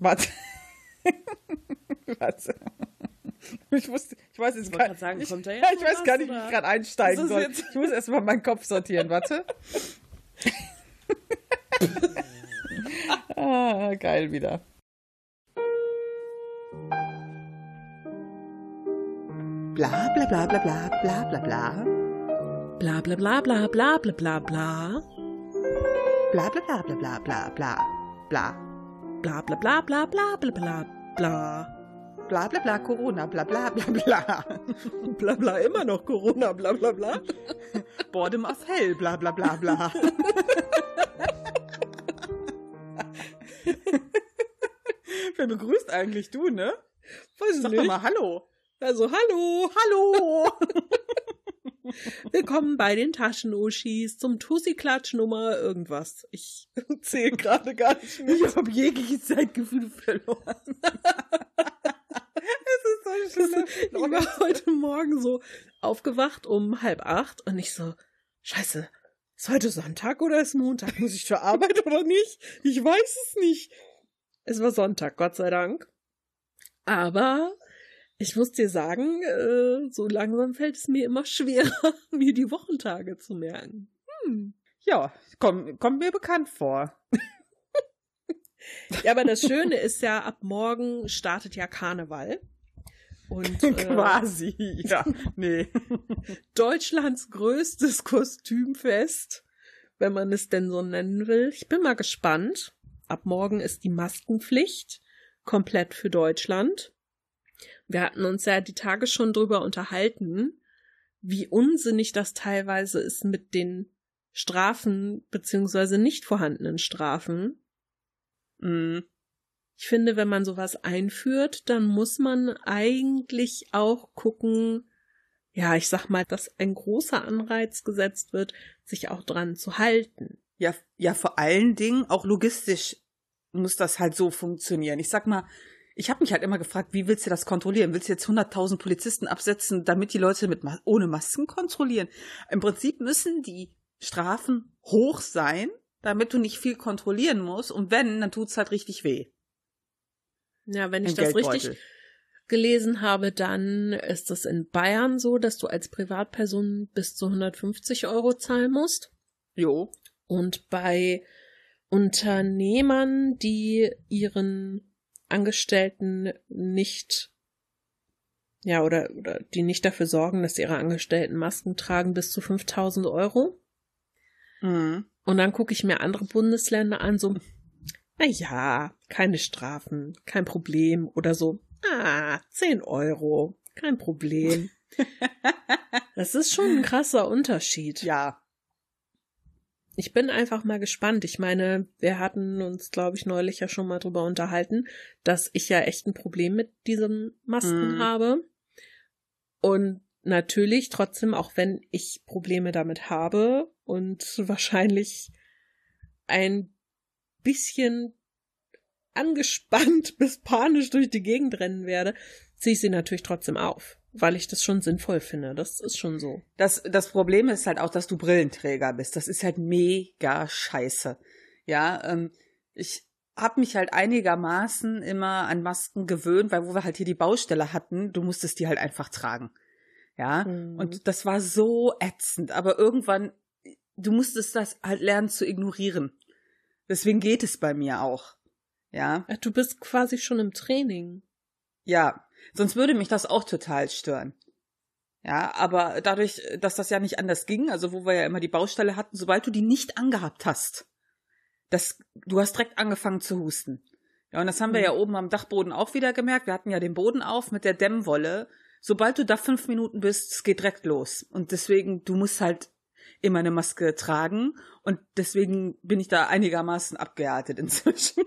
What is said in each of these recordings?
Warte. Warte. Ich wusste, ich weiß jetzt gar, sagen, ich, kommt da jetzt ich weiß was, gar nicht, wie oder? ich gerade einsteigen soll. jetzt- Ich muss erstmal meinen Kopf sortieren, warte. ah, geil wieder. Bla bla bla bla bla bla bla bla. Bla bla bla bla bla bla bla bla. Bla bla bla bla bla bla bla. Bla. Bla bla bla bla bla bla bla bla. Bla bla bla Corona, bla bla bla bla. Bla bla immer noch Corona, bla bla bla. Bottom of Hell, bla bla bla bla. Wer begrüßt eigentlich du, ne? Weiß Sag doch nicht. mal Hallo. Also hallo. Hallo. Willkommen bei den Taschenuschis zum Tussi-Klatsch Nummer irgendwas. Ich zähle gerade gar nicht mehr. Ich habe jegliches Zeitgefühl verloren. es ist so schlimm. Ich war heute Morgen so aufgewacht um halb acht und ich so, scheiße, ist heute Sonntag oder ist Montag? Muss ich zur Arbeit oder nicht? Ich weiß es nicht. Es war Sonntag, Gott sei Dank. Aber ich muss dir sagen, äh, so langsam fällt es mir immer schwerer, mir die Wochentage zu merken. Hm. Ja, komm, kommt mir bekannt vor. Ja, aber das Schöne ist ja, ab morgen startet ja Karneval. Und äh, Quasi, ja. Nee. Deutschlands größtes Kostümfest, wenn man es denn so nennen will. Ich bin mal gespannt. Ab morgen ist die Maskenpflicht komplett für Deutschland. Wir hatten uns ja die Tage schon drüber unterhalten, wie unsinnig das teilweise ist mit den Strafen beziehungsweise nicht vorhandenen Strafen. Mm. Ich finde, wenn man sowas einführt, dann muss man eigentlich auch gucken, ja, ich sag mal, dass ein großer Anreiz gesetzt wird, sich auch dran zu halten. Ja, ja, vor allen Dingen auch logistisch muss das halt so funktionieren. Ich sag mal, ich habe mich halt immer gefragt, wie willst du das kontrollieren? Willst du jetzt 100.000 Polizisten absetzen, damit die Leute mit ohne Masken kontrollieren? Im Prinzip müssen die Strafen hoch sein, damit du nicht viel kontrollieren musst. Und wenn, dann tut's halt richtig weh. Ja, wenn ich Im das richtig gelesen habe, dann ist es in Bayern so, dass du als Privatperson bis zu 150 Euro zahlen musst. Jo. Und bei Unternehmern, die ihren Angestellten nicht, ja, oder, oder die nicht dafür sorgen, dass ihre Angestellten Masken tragen, bis zu 5000 Euro. Mhm. Und dann gucke ich mir andere Bundesländer an, so, na ja, keine Strafen, kein Problem. Oder so, ah, 10 Euro, kein Problem. Das ist schon ein krasser Unterschied. Ja. Ich bin einfach mal gespannt. Ich meine, wir hatten uns, glaube ich, neulich ja schon mal drüber unterhalten, dass ich ja echt ein Problem mit diesen Masken Mhm. habe. Und natürlich trotzdem, auch wenn ich Probleme damit habe und wahrscheinlich ein bisschen angespannt bis panisch durch die Gegend rennen werde, ziehe ich sie natürlich trotzdem auf, weil ich das schon sinnvoll finde. Das ist schon so. Das, das Problem ist halt auch, dass du Brillenträger bist. Das ist halt mega scheiße. Ja, ähm, ich habe mich halt einigermaßen immer an Masken gewöhnt, weil wo wir halt hier die Baustelle hatten, du musstest die halt einfach tragen. Ja, Mhm. und das war so ätzend. Aber irgendwann, du musstest das halt lernen zu ignorieren. Deswegen geht es bei mir auch. Ja, Du bist quasi schon im Training. ja. Sonst würde mich das auch total stören. Ja, aber dadurch, dass das ja nicht anders ging, also wo wir ja immer die Baustelle hatten, sobald du die nicht angehabt hast, das, du hast direkt angefangen zu husten. Ja, und das haben wir Mhm. ja oben am Dachboden auch wieder gemerkt. Wir hatten ja den Boden auf mit der Dämmwolle. Sobald du da fünf Minuten bist, es geht direkt los. Und deswegen, du musst halt immer eine Maske tragen. Und deswegen bin ich da einigermaßen abgehärtet inzwischen.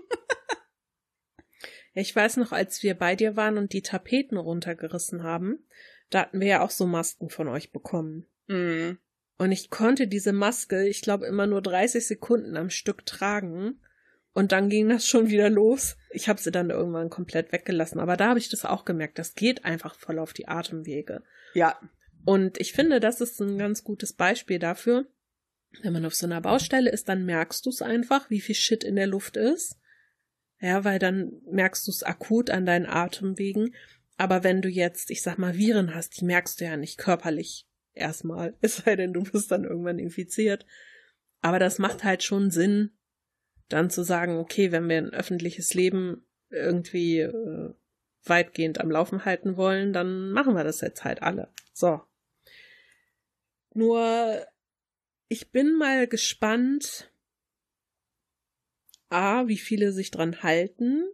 Ich weiß noch, als wir bei dir waren und die Tapeten runtergerissen haben, da hatten wir ja auch so Masken von euch bekommen. Mhm. Und ich konnte diese Maske, ich glaube, immer nur 30 Sekunden am Stück tragen. Und dann ging das schon wieder los. Ich habe sie dann irgendwann komplett weggelassen. Aber da habe ich das auch gemerkt. Das geht einfach voll auf die Atemwege. Ja, Und ich finde, das ist ein ganz gutes Beispiel dafür. Wenn man auf so einer Baustelle ist, dann merkst du es einfach, wie viel Shit in der Luft ist. Ja, weil dann merkst du es akut an deinen Atemwegen. Aber wenn du jetzt, ich sag mal, Viren hast, die merkst du ja nicht körperlich erstmal. Es sei denn, du bist dann irgendwann infiziert. Aber das macht halt schon Sinn, dann zu sagen, okay, wenn wir ein öffentliches Leben irgendwie äh, weitgehend am Laufen halten wollen, dann machen wir das jetzt halt alle. So. Nur, ich bin mal gespannt, A, wie viele sich dran halten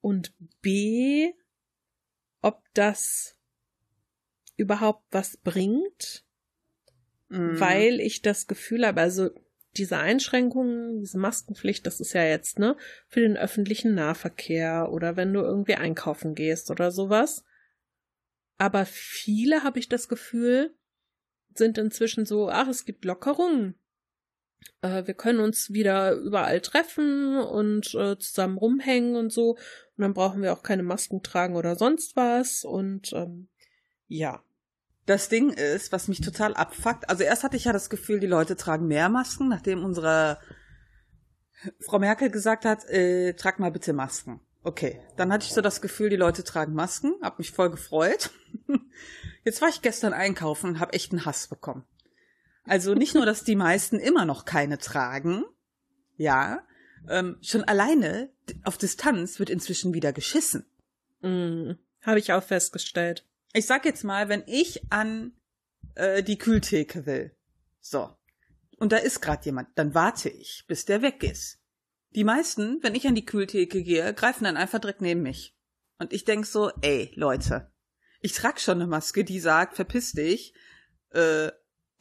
und B, ob das überhaupt was bringt, Mhm. weil ich das Gefühl habe, also diese Einschränkungen, diese Maskenpflicht, das ist ja jetzt, ne, für den öffentlichen Nahverkehr oder wenn du irgendwie einkaufen gehst oder sowas. Aber viele, habe ich das Gefühl, sind inzwischen so, ach, es gibt Lockerungen. Äh, wir können uns wieder überall treffen und äh, zusammen rumhängen und so. Und dann brauchen wir auch keine Masken tragen oder sonst was. Und ähm, ja. Das Ding ist, was mich total abfuckt. Also erst hatte ich ja das Gefühl, die Leute tragen mehr Masken, nachdem unsere Frau Merkel gesagt hat, äh, trag mal bitte Masken. Okay, dann hatte ich so das Gefühl, die Leute tragen Masken, hab mich voll gefreut. Jetzt war ich gestern einkaufen und hab echt einen Hass bekommen. Also nicht nur, dass die meisten immer noch keine tragen, ja, ähm, schon alleine auf Distanz wird inzwischen wieder geschissen. Mm, Habe ich auch festgestellt. Ich sag jetzt mal, wenn ich an äh, die Kühltheke will, so, und da ist gerade jemand, dann warte ich, bis der weg ist. Die meisten, wenn ich an die Kühltheke gehe, greifen dann einfach direkt neben mich. Und ich denk so, ey, Leute, ich trag schon eine Maske, die sagt, verpiss dich. Äh,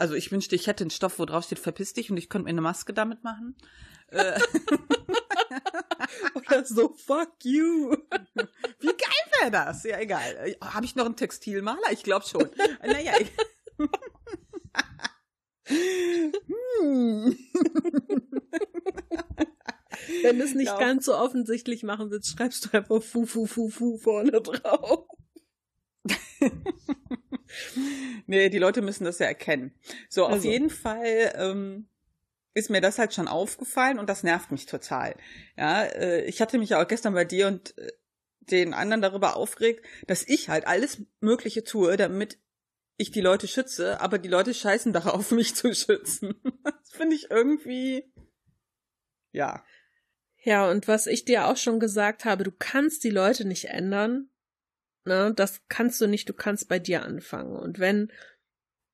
also ich wünschte, ich hätte einen Stoff, wo drauf steht, verpiss dich und ich könnte mir eine Maske damit machen. Äh, Oder so, fuck you. Wie geil wäre das? Ja, egal. Habe ich noch einen Textilmaler? Ich glaube schon. Naja. hm. Wenn du es nicht Ja. ganz so offensichtlich machen willst, schreibst du einfach Fu, Fu, Fu, Fu vorne drauf. Nee, die Leute müssen das ja erkennen. So, auf Also. jeden Fall ähm, ist mir das halt schon aufgefallen und das nervt mich total. Ja, äh, ich hatte mich ja auch gestern bei dir und äh, den anderen darüber aufgeregt, dass ich halt alles Mögliche tue, damit ich die Leute schütze, aber die Leute scheißen darauf, mich zu schützen. Das finde ich irgendwie, ja. Ja, und was ich dir auch schon gesagt habe, du kannst die Leute nicht ändern. Ne, das kannst du nicht, du kannst bei dir anfangen. Und wenn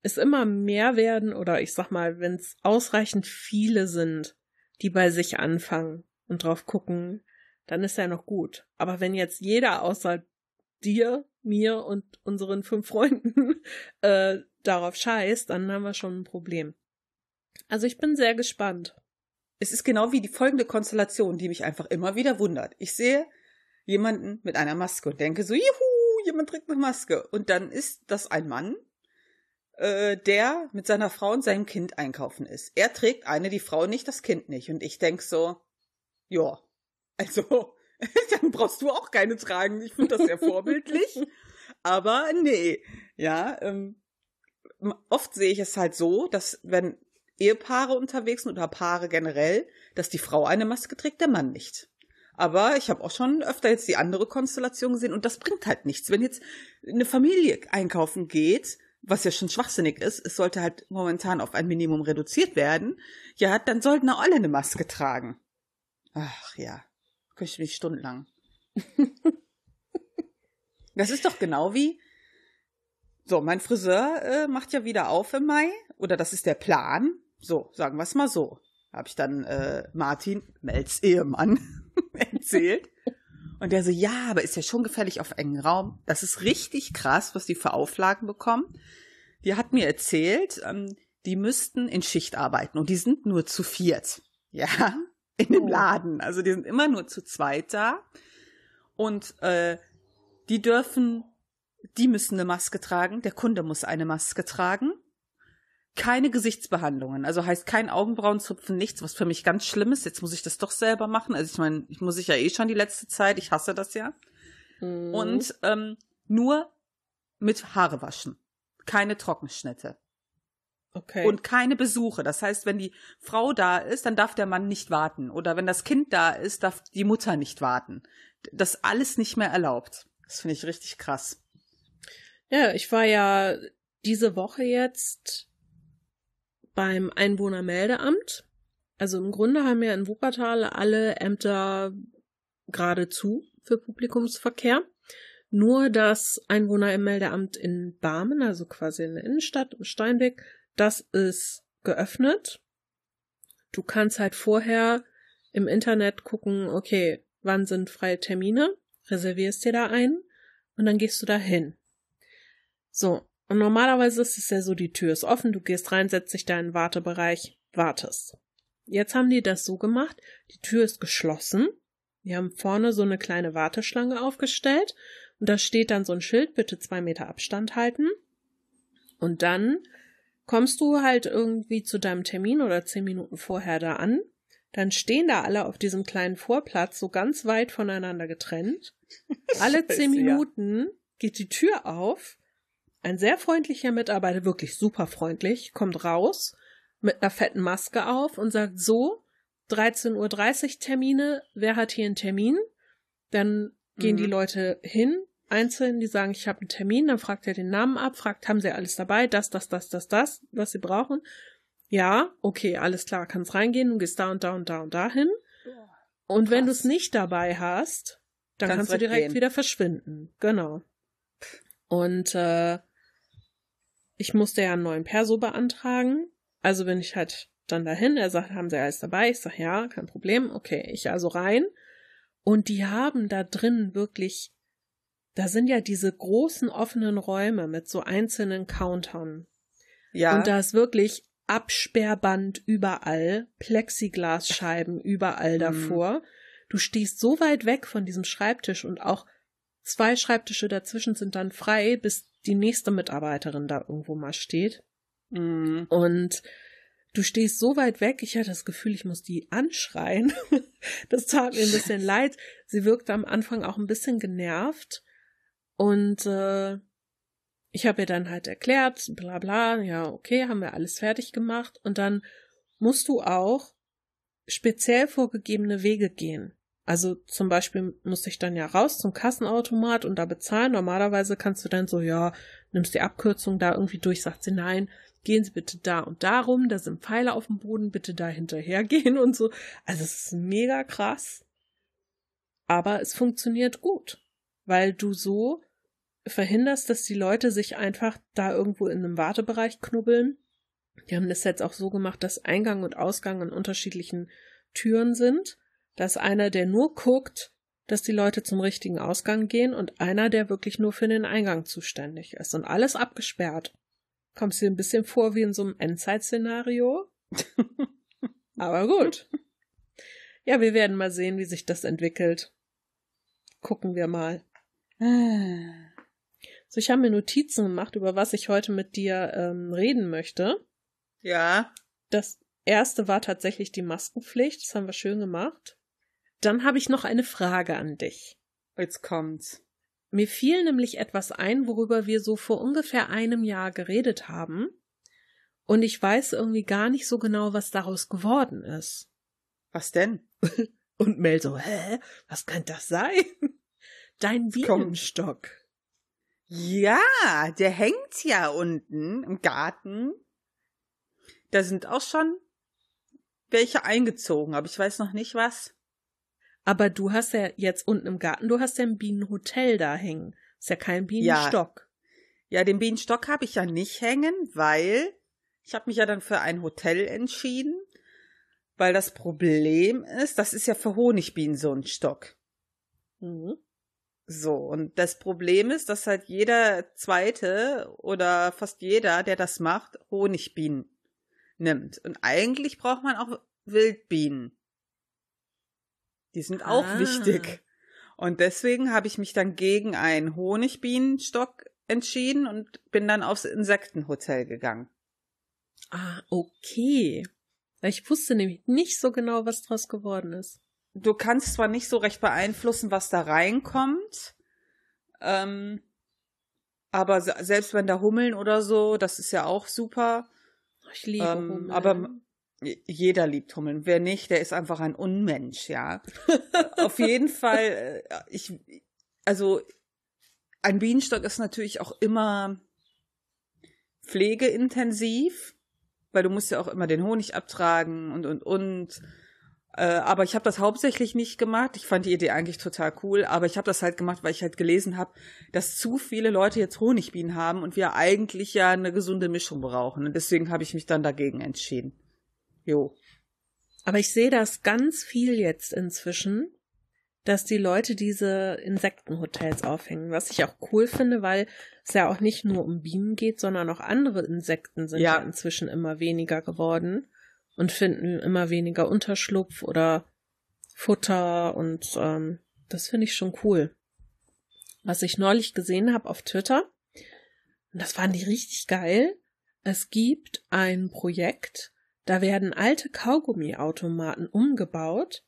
es immer mehr werden, oder ich sag mal, wenn es ausreichend viele sind, die bei sich anfangen und drauf gucken, dann ist ja noch gut. Aber wenn jetzt jeder außer dir, mir und unseren fünf Freunden äh, darauf scheißt, dann haben wir schon ein Problem. Also ich bin sehr gespannt. Es ist genau wie die folgende Konstellation, die mich einfach immer wieder wundert. Ich sehe jemanden mit einer Maske und denke so, juhu, jemand trägt eine Maske. Und dann ist das ein Mann, äh, der mit seiner Frau und seinem Kind einkaufen ist. Er trägt eine, die Frau nicht, das Kind nicht. Und ich denk so, ja, also, dann brauchst du auch keine tragen. Ich finde das sehr vorbildlich. Aber nee, ja, ähm, oft sehe ich es halt so, dass wenn Ehepaare unterwegs sind oder Paare generell, dass die Frau eine Maske trägt, der Mann nicht. Aber ich habe auch schon öfter jetzt die andere Konstellation gesehen und das bringt halt nichts. Wenn jetzt eine Familie einkaufen geht, was ja schon schwachsinnig ist, es sollte halt momentan auf ein Minimum reduziert werden, ja, dann sollten auch alle eine Maske tragen. Ach ja, könnte ich mich stundenlang. das ist doch genau wie, so, mein Friseur äh, macht ja wieder auf im Mai, oder das ist der Plan. So, sagen wir es mal so. Habe ich dann äh, Martin, Mels Ehemann, erzählt. Und der so, ja, aber ist ja schon gefährlich auf engen Raum. Das ist richtig krass, was die für Auflagen bekommen. Die hat mir erzählt, ähm, die müssten in Schicht arbeiten und die sind nur zu viert. Ja, in dem Oh. Laden. Also die sind immer nur zu zweit da. Und äh, die dürfen, die müssen eine Maske tragen, der Kunde muss eine Maske tragen. Keine Gesichtsbehandlungen, also heißt kein Augenbrauenzupfen, nichts, was für mich ganz schlimm ist. Jetzt muss ich das doch selber machen. Also ich meine, ich muss ich ja eh schon die letzte Zeit, ich hasse das ja. Mhm. Und ähm, nur mit Haare waschen. Keine Trockenschnitte. Okay. Und keine Besuche. Das heißt, wenn die Frau da ist, dann darf der Mann nicht warten. Oder wenn das Kind da ist, darf die Mutter nicht warten. Das alles nicht mehr erlaubt. Das finde ich richtig krass. Ja, ich war ja diese Woche jetzt beim Einwohnermeldeamt. Also im Grunde haben ja in Wuppertal alle Ämter geradezu für Publikumsverkehr. Nur das Einwohnermeldeamt in Barmen, also quasi in der Innenstadt, im Steinweg, das ist geöffnet. Du kannst halt vorher im Internet gucken, okay, wann sind freie Termine, reservierst dir da ein und dann gehst du da hin. So, und normalerweise ist es ja so, die Tür ist offen, du gehst rein, setzt dich da in den Wartebereich, wartest. Jetzt haben die das so gemacht, die Tür ist geschlossen, die haben vorne so eine kleine Warteschlange aufgestellt und da steht dann so ein Schild, bitte zwei Meter Abstand halten. Und dann kommst du halt irgendwie zu deinem Termin oder zehn Minuten vorher da an. Dann stehen da alle auf diesem kleinen Vorplatz so ganz weit voneinander getrennt. Alle zehn. Minuten geht die Tür auf. Ein sehr freundlicher Mitarbeiter, wirklich super freundlich, kommt raus mit einer fetten Maske auf und sagt so, 13.30 Uhr Termine, wer hat hier einen Termin? Dann gehen Mhm. die Leute hin, einzeln, die sagen, ich habe einen Termin, dann fragt er den Namen ab, fragt, haben sie alles dabei, das, das, das, das, das, was sie brauchen. Ja, okay, alles klar, kannst reingehen, du gehst da und da und da und da hin. Und wenn du es nicht dabei hast, dann Kannst kannst, du direkt weggehen. wieder verschwinden. Genau. Und äh, ich musste ja einen neuen Perso beantragen. Also bin ich halt dann dahin. Er sagt, haben Sie alles dabei? Ich sag, ja, kein Problem. Okay, ich also rein. Und die haben da drin wirklich, da sind ja diese großen offenen Räume mit so einzelnen Countern. Ja. Und da ist wirklich Absperrband überall, Plexiglasscheiben überall Mhm. davor. Du stehst so weit weg von diesem Schreibtisch und auch zwei Schreibtische dazwischen sind dann frei, bis die nächste Mitarbeiterin da irgendwo mal steht. Mhm. Und du stehst so weit weg, ich hatte das Gefühl, ich muss die anschreien. Das tat mir ein bisschen leid. Sie wirkte am Anfang auch ein bisschen genervt. Und äh, ich habe ihr dann halt erklärt, bla bla, ja, okay, haben wir alles fertig gemacht. Und dann musst du auch speziell vorgegebene Wege gehen. Also zum Beispiel musste ich dann ja raus zum Kassenautomat und da bezahlen. Normalerweise kannst du dann so, ja, nimmst die Abkürzung da irgendwie durch, sagt sie, nein, gehen Sie bitte da und darum, da sind Pfeile auf dem Boden, bitte da hinterhergehen und so. Also es ist mega krass. Aber es funktioniert gut, weil du so verhinderst, dass die Leute sich einfach da irgendwo in einem Wartebereich knubbeln. Die haben das jetzt auch so gemacht, dass Eingang und Ausgang an unterschiedlichen Türen sind. Da ist einer, der nur guckt, dass die Leute zum richtigen Ausgang gehen und einer, der wirklich nur für den Eingang zuständig ist und alles abgesperrt. Kommst dir ein bisschen vor wie in so einem Endzeit-Szenario. Aber gut. Ja, wir werden mal sehen, wie sich das entwickelt. Gucken wir mal. So, ich habe mir Notizen gemacht, über was ich heute mit dir ähm, reden möchte. Ja. Das erste war tatsächlich die Maskenpflicht. Das haben wir schön gemacht. Dann habe ich noch eine Frage an dich. Jetzt kommt's. Mir fiel nämlich etwas ein, worüber wir so vor ungefähr einem Jahr geredet haben. Und ich weiß irgendwie gar nicht so genau, was daraus geworden ist. Was denn? Und Mel so, hä? Was kann das sein? Dein. Bienenstock. Ja, der hängt ja unten im Garten. Da sind auch schon welche eingezogen, aber ich weiß noch nicht was. Aber du hast ja jetzt unten im Garten, du hast ja ein Bienenhotel da hängen. Ist ja kein Bienenstock. Ja, den Bienenstock habe ich ja nicht hängen, weil ich habe mich ja dann für ein Hotel entschieden, weil das Problem ist, das ist ja für Honigbienen so ein Stock. Mhm. So, und das Problem ist, dass halt jeder zweite oder fast jeder, der das macht, Honigbienen nimmt. Und eigentlich braucht man auch Wildbienen. Die sind auch Ah. wichtig. Und deswegen habe ich mich dann gegen einen Honigbienenstock entschieden und bin dann aufs Insektenhotel gegangen. Ah, okay. Ich wusste nämlich nicht so genau, was draus geworden ist. Du kannst zwar nicht so recht beeinflussen, was da reinkommt, ähm, aber se- selbst wenn da Hummeln oder so, das ist ja auch super. Ich liebe Ähm, Hummeln. aber jeder liebt Hummeln. Wer nicht, der ist einfach ein Unmensch, ja. Auf jeden Fall, äh, ich, also ein Bienenstock ist natürlich auch immer pflegeintensiv, weil du musst ja auch immer den Honig abtragen und und und. Äh, aber ich habe das hauptsächlich nicht gemacht. Ich fand die Idee eigentlich total cool, aber ich habe das halt gemacht, weil ich halt gelesen habe, dass zu viele Leute jetzt Honigbienen haben und wir eigentlich ja eine gesunde Mischung brauchen. Und deswegen habe ich mich dann dagegen entschieden. Jo. Aber ich sehe das ganz viel jetzt inzwischen, dass die Leute diese Insektenhotels aufhängen, was ich auch cool finde, weil es ja auch nicht nur um Bienen geht, sondern auch andere Insekten sind ja, Ja. inzwischen immer weniger geworden und finden immer weniger Unterschlupf oder Futter und ähm, das finde ich schon cool. Was ich neulich gesehen habe auf Twitter, und das fand ich richtig geil, es gibt ein Projekt, da werden alte Kaugummiautomaten umgebaut.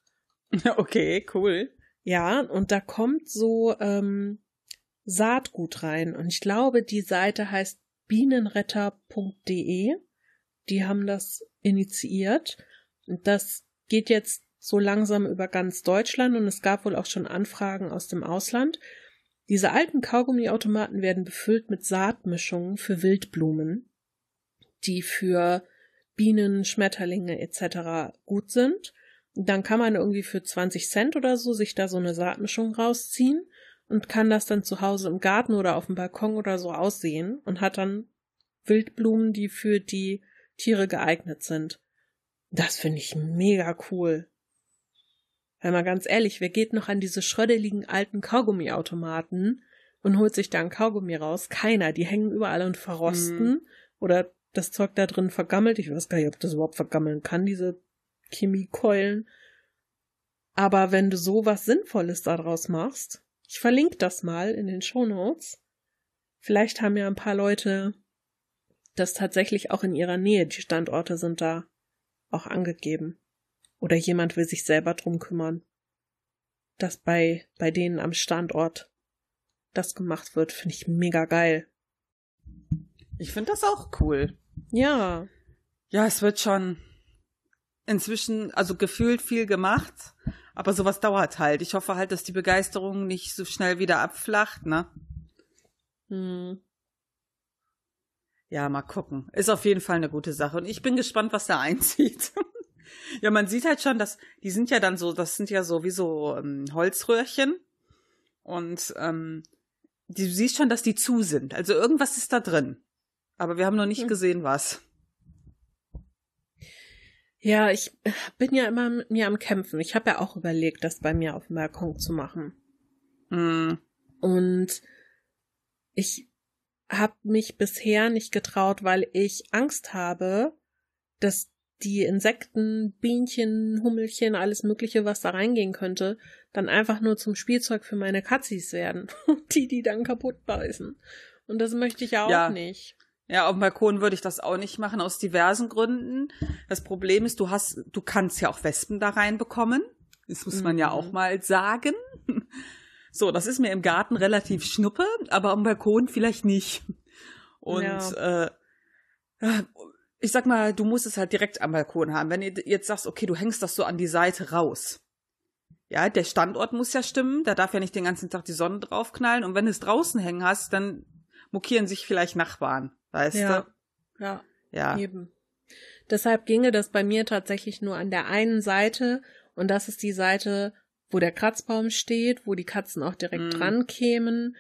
Okay, cool. Ja, und da kommt so ähm, Saatgut rein. Und ich glaube, die Seite heißt bienenretter.de. Die haben das initiiert. Und das geht jetzt so langsam über ganz Deutschland und es gab wohl auch schon Anfragen aus dem Ausland. Diese alten Kaugummiautomaten werden befüllt mit Saatmischungen für Wildblumen, die für Bienen, Schmetterlinge etc. gut sind. Dann kann man irgendwie für 20 Cent oder so sich da so eine Saatmischung rausziehen und kann das dann zu Hause im Garten oder auf dem Balkon oder so aussehen und hat dann Wildblumen, die für die Tiere geeignet sind. Das finde ich mega cool. Weil mal ganz ehrlich, wer geht noch an diese schrödeligen alten Kaugummiautomaten und holt sich da ein Kaugummi raus? Keiner. Die hängen überall und verrosten oder das Zeug da drin vergammelt. Ich weiß gar nicht, ob das überhaupt vergammeln kann, diese Chemiekeulen. Aber wenn du so was Sinnvolles daraus machst, ich verlinke das mal in den Shownotes. Vielleicht haben ja ein paar Leute das tatsächlich auch in ihrer Nähe. Die Standorte sind da auch angegeben. Oder jemand will sich selber drum kümmern, dass bei, bei denen am Standort das gemacht wird, finde ich mega geil. Ich finde das auch cool. Ja, Ja, es wird schon inzwischen, also gefühlt viel gemacht, aber sowas dauert halt. Ich hoffe halt, dass die Begeisterung nicht so schnell wieder abflacht, ne? hm. Ja, mal gucken. Ist auf jeden Fall eine gute Sache. Und ich bin gespannt, was da einzieht. ja, man sieht halt schon, dass die sind ja dann so, das sind ja so wie so ähm, Holzröhrchen. Und ähm, du siehst schon, dass die zu sind. Also irgendwas ist da drin. Aber wir haben noch nicht Hm. gesehen, was. Ja, ich bin ja immer mit mir am Kämpfen. Ich habe ja auch überlegt, das bei mir auf dem Balkon zu machen. Hm. Und ich habe mich bisher nicht getraut, weil ich Angst habe, dass die Insekten, Bienchen, Hummelchen, alles Mögliche, was da reingehen könnte, dann einfach nur zum Spielzeug für meine Katzis werden, die die dann kaputt beißen. Und das möchte ich ja auch Ja. nicht. Ja, auf dem Balkon würde ich das auch nicht machen, aus diversen Gründen. Das Problem ist, du hast, du kannst ja auch Wespen da reinbekommen. Das muss man ja Mhm. auch mal sagen. So, das ist mir im Garten relativ schnuppe, aber am Balkon vielleicht nicht. Und äh, ich sag mal, du musst es halt direkt am Balkon haben. Wenn ihr jetzt sagst, okay, du hängst das so an die Seite raus. Ja, der Standort muss ja stimmen, da darf ja nicht den ganzen Tag die Sonne draufknallen. Und wenn du es draußen hängen hast, dann mokieren sich vielleicht Nachbarn, weißt Ja. du? Ja, Ja. Eben. Deshalb ginge das bei mir tatsächlich nur an der einen Seite und das ist die Seite, wo der Kratzbaum steht, wo die Katzen auch direkt Mm. dran kämen.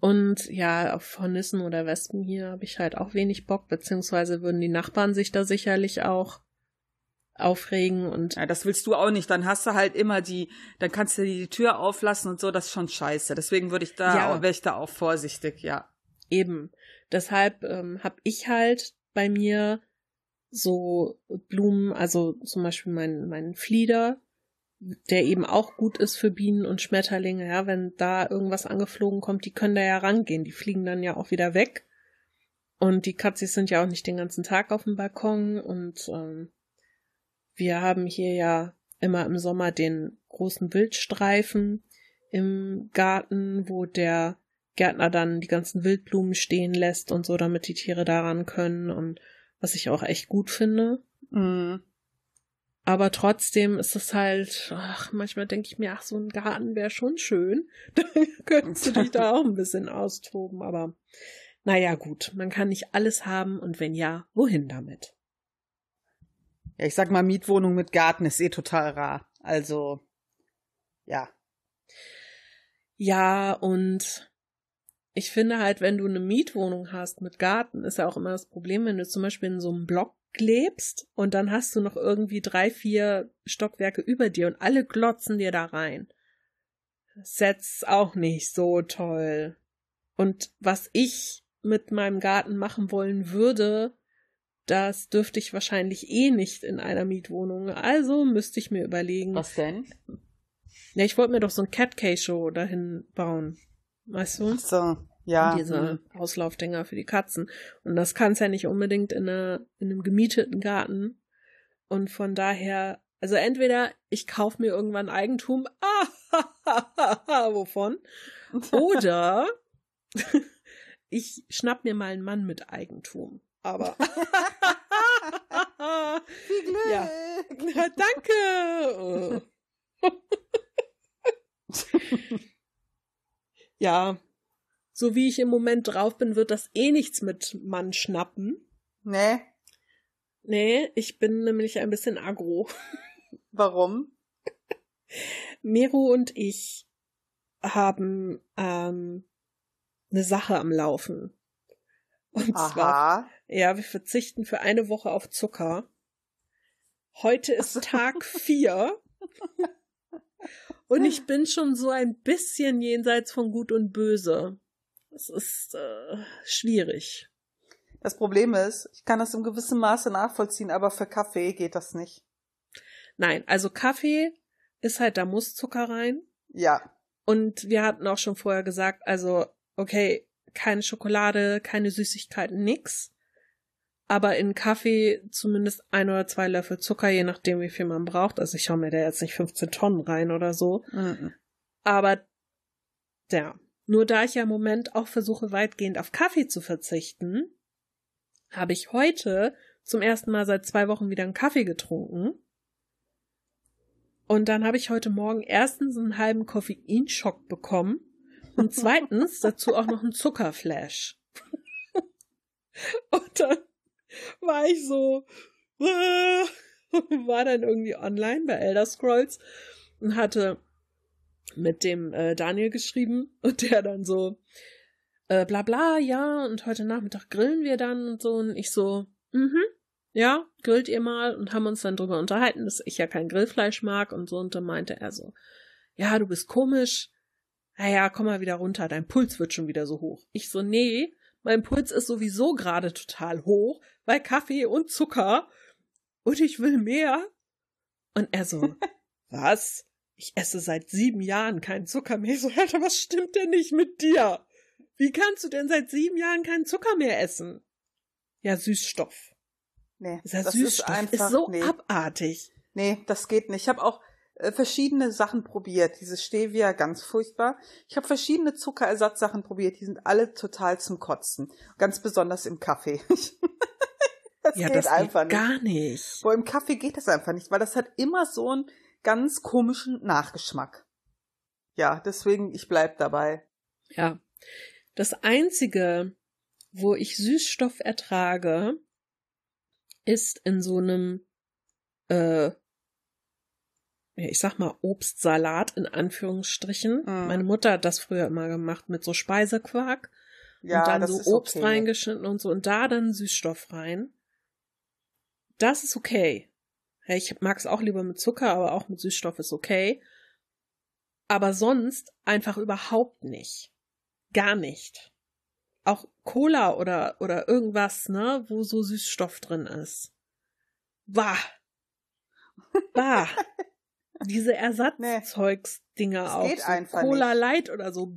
Und ja, auf Hornissen oder Wespen hier habe ich halt auch wenig Bock, beziehungsweise würden die Nachbarn sich da sicherlich auch aufregen und Ja, das willst du auch nicht. Dann hast du halt immer die, dann kannst du die Tür auflassen und so, das ist schon scheiße. Deswegen würde ich da, Ja. auch, wäre ich da auch vorsichtig, ja. Eben. Deshalb ähm, habe ich halt bei mir so Blumen, also zum Beispiel mein, mein Flieder, der eben auch gut ist für Bienen und Schmetterlinge, ja, wenn da irgendwas angeflogen kommt, die können da ja rangehen, die fliegen dann ja auch wieder weg. Und die Katzis sind ja auch nicht den ganzen Tag auf dem Balkon und ähm, wir haben hier ja immer im Sommer den großen Wildstreifen im Garten, wo der Gärtner dann die ganzen Wildblumen stehen lässt und so, damit die Tiere daran können. Und was ich auch echt gut finde. Mhm. Aber trotzdem ist es halt, ach, manchmal denke ich mir, ach, so ein Garten wäre schon schön. Dann könntest du dich da auch ein bisschen austoben. Aber naja, gut, man kann nicht alles haben und wenn ja, wohin damit? Ja, ich sag mal, Mietwohnung mit Garten ist eh total rar. Also, ja. Ja, und ich finde halt, wenn du eine Mietwohnung hast mit Garten, ist ja auch immer das Problem, wenn du zum Beispiel in so einem Block lebst und dann hast du noch irgendwie drei, vier Stockwerke über dir und alle glotzen dir da rein. Das ist auch nicht so toll. Und was ich mit meinem Garten machen wollen würde, das dürfte ich wahrscheinlich eh nicht in einer Mietwohnung. Also müsste ich mir überlegen. Was denn? Ja, ich wollte mir doch so ein Cat K-Show dahin bauen. Weißt du? So, ja. Diese hm. Auslaufdinger für die Katzen. Und das kann es ja nicht unbedingt in, einer, in einem gemieteten Garten. Und von daher, also entweder ich kaufe mir irgendwann Eigentum, ah, wovon? Oder ich schnapp mir mal einen Mann mit Eigentum. Aber. Viel Glück. Ja. Danke. Ja, so wie ich im Moment drauf bin, wird das eh nichts mit Mann schnappen. Nee, Nee, ich bin nämlich ein bisschen aggro. warum? Mero und ich haben ähm, eine Sache am Laufen. Und zwar, Aha. ja, wir verzichten für eine Woche auf Zucker. Heute ist Tag vier. Und ich bin schon so ein bisschen jenseits von Gut und Böse. Es ist äh, schwierig. Das Problem ist, ich kann das im gewissen Maße nachvollziehen, aber für Kaffee geht das nicht. Nein, also Kaffee ist halt, da muss Zucker rein. Ja. Und wir hatten auch schon vorher gesagt, also, okay, keine Schokolade, keine Süßigkeiten, nix. Aber in Kaffee zumindest ein oder zwei Löffel Zucker, je nachdem, wie viel man braucht. Also ich hau mir da jetzt nicht 15 Tonnen rein oder so. Mhm. Aber ja, nur da ich ja im Moment auch versuche, weitgehend auf Kaffee zu verzichten, habe ich heute zum ersten Mal seit zwei Wochen wieder einen Kaffee getrunken. Und dann habe ich heute Morgen erstens einen halben Koffeinschock bekommen und zweitens dazu auch noch einen Zuckerflash. und dann war ich so, war dann irgendwie online bei Elder Scrolls und hatte mit dem äh, Daniel geschrieben und der dann so, äh, bla bla, ja, und heute Nachmittag grillen wir dann und so. Und ich so, mhm, ja, grillt ihr mal und haben uns dann drüber unterhalten, dass ich ja kein Grillfleisch mag und so. Und dann meinte er so, ja, du bist komisch. Naja, komm mal wieder runter, dein Puls wird schon wieder so hoch. Ich so, nee, mein Puls ist sowieso gerade total hoch, weil Kaffee und Zucker und ich will mehr. Und er so, was? Ich esse seit sieben Jahren keinen Zucker mehr. Ich so, Alter, was stimmt denn nicht mit dir? Wie kannst du denn seit sieben Jahren keinen Zucker mehr essen? Ja, Süßstoff. Nee, Dieser das Süßstoff ist einfach ist so nee. abartig. Nee, das geht nicht. Ich habe auch verschiedene Sachen probiert. Dieses Stevia, ganz furchtbar. Ich habe verschiedene Zuckerersatzsachen probiert. Die sind alle total zum Kotzen. Ganz besonders im Kaffee. das ja, geht das einfach geht nicht. gar nicht. Boah, im Kaffee geht das einfach nicht, weil das hat immer so einen ganz komischen Nachgeschmack. Ja, deswegen, ich bleib dabei. Ja. Das einzige, wo ich Süßstoff ertrage, ist in so einem, äh, ich sag mal, Obstsalat in Anführungsstrichen. Mhm. Meine Mutter hat das früher immer gemacht mit so Speisequark Ja, und dann so Obst okay. reingeschnitten und so und da dann Süßstoff rein. Das ist okay. Ich mag es auch lieber mit Zucker, aber auch mit Süßstoff ist okay. Aber sonst einfach überhaupt nicht. Gar nicht. Auch Cola oder, oder irgendwas, ne, wo so Süßstoff drin ist. Bah. Bah. Diese Ersatzzeugs-Dinger Es auch. geht so einfach Cola nicht. Light oder so.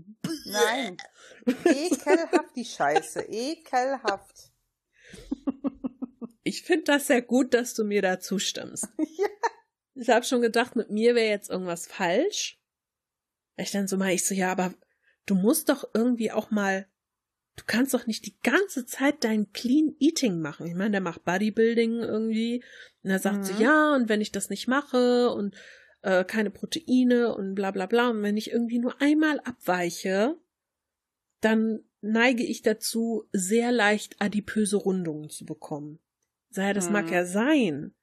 Nein. Ekelhaft, die Scheiße. Ekelhaft. Ich finde das sehr gut, dass du mir da zustimmst. Ja. Ich habe schon gedacht, mit mir wäre jetzt irgendwas falsch. Ich dann so mal, ich so, ja, aber du musst doch irgendwie auch mal du kannst doch nicht die ganze Zeit dein Clean Eating machen. Ich meine, der macht Bodybuilding irgendwie. Und er sagt Mhm. so, ja, und wenn ich das nicht mache und äh, keine Proteine und bla bla bla, und wenn ich irgendwie nur einmal abweiche, dann neige ich dazu, sehr leicht adipöse Rundungen zu bekommen. Sei das mag Mhm. ja sein.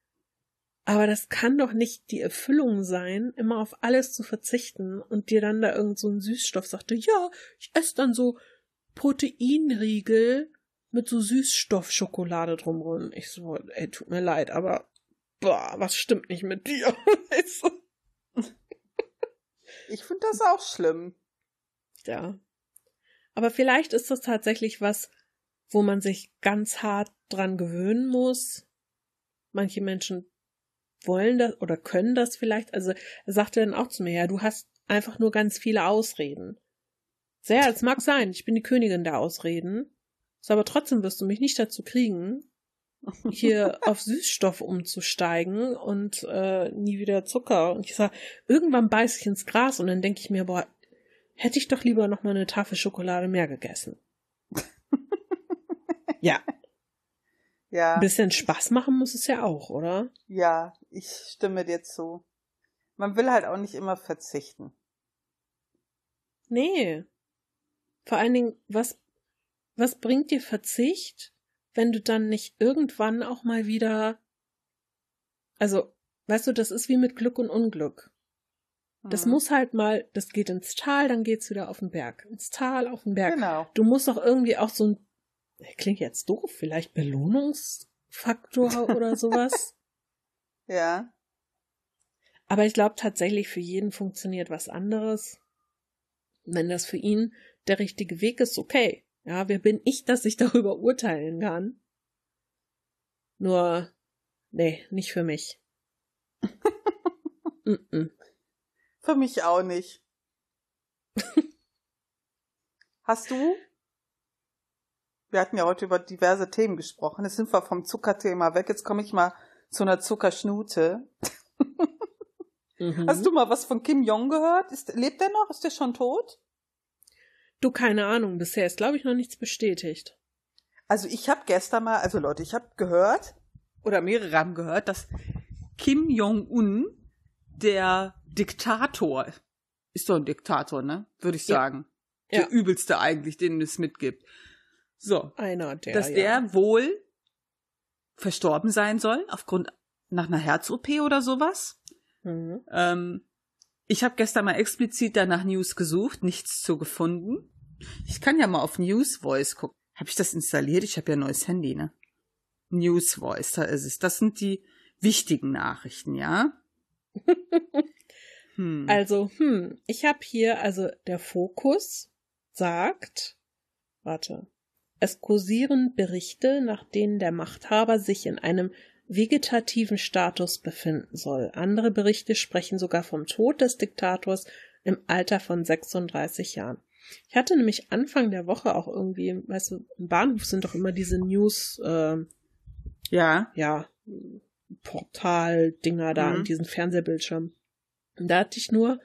Aber das kann doch nicht die Erfüllung sein, immer auf alles zu verzichten und dir dann da irgend so ein Süßstoff sagte, ja, ich esse dann so Proteinriegel mit so Süßstoffschokolade drumrum. Ich so, ey, tut mir leid, aber boah, was stimmt nicht mit dir? Weißt du? Ich finde das auch schlimm. Ja. Aber vielleicht ist das tatsächlich was, wo man sich ganz hart dran gewöhnen muss. Manche Menschen wollen das oder können das vielleicht. Also er sagte dann auch zu mir, ja, du hast einfach nur ganz viele Ausreden. Sehr, es mag sein, ich bin die Königin der Ausreden. So, aber trotzdem wirst du mich nicht dazu kriegen, hier auf Süßstoff umzusteigen und äh, nie wieder Zucker. Und ich sag, irgendwann beiß ich ins Gras und dann denke ich mir, boah, hätte ich doch lieber noch mal eine Tafel Schokolade mehr gegessen. ja, Ja, ein bisschen Spaß machen muss es ja auch, oder? ja, ich stimme dir zu. Man will halt auch nicht immer verzichten. Nee. Vor allen Dingen, was, was bringt dir Verzicht, wenn du dann nicht irgendwann auch mal wieder, also, weißt du, das ist wie mit Glück und Unglück. Das Mhm. muss halt mal, das geht ins Tal, dann geht's wieder auf den Berg. Ins Tal, auf den Berg. Genau. Du musst doch irgendwie auch so ein, klingt jetzt doof, vielleicht Belohnungsfaktor oder sowas. Ja. Aber ich glaube tatsächlich, für jeden funktioniert was anderes. Wenn das für ihn der richtige Weg ist, okay. Ja, wer bin ich, dass ich darüber urteilen kann? Nur, nee, nicht für mich. mm -mm. Für mich auch nicht. Hast du? Wir hatten ja heute über diverse Themen gesprochen. Jetzt sind wir vom Zuckerthema weg. Jetzt komme ich mal zu einer Zuckerschnute. Mhm. Hast du mal was von Kim Jong gehört? Ist, lebt der noch? Ist der schon tot? Du, keine Ahnung, bisher ist, glaube ich, noch nichts bestätigt. Also ich habe gestern mal, also Leute, ich habe gehört, oder mehrere haben gehört, dass Kim Jong-un, der Diktator, ist doch ein Diktator, ne? Würde ich Ja. sagen. Ja. Der übelste eigentlich, den es mitgibt. So, Einer der. dass ja. der wohl verstorben sein soll, aufgrund nach einer Herz-OP oder sowas. Mhm. Ähm, ich habe gestern mal explizit danach News gesucht, nichts zu gefunden. Ich kann ja mal auf News Voice gucken. Habe ich das installiert? Ich habe ja ein neues Handy, ne? News Voice, da ist es. Das sind die wichtigen Nachrichten, ja? hm. Also, hm, ich habe hier, also der Fokus sagt, warte, es kursieren Berichte, nach denen der Machthaber sich in einem vegetativen Status befinden soll. Andere Berichte sprechen sogar vom Tod des Diktators im Alter von 36 Jahren. Ich hatte nämlich Anfang der Woche auch irgendwie, weißt du, im Bahnhof sind doch immer diese News, äh, ja. ja, Portal-Dinger da Mhm. an diesen Fernsehbildschirm. Und da hatte ich nur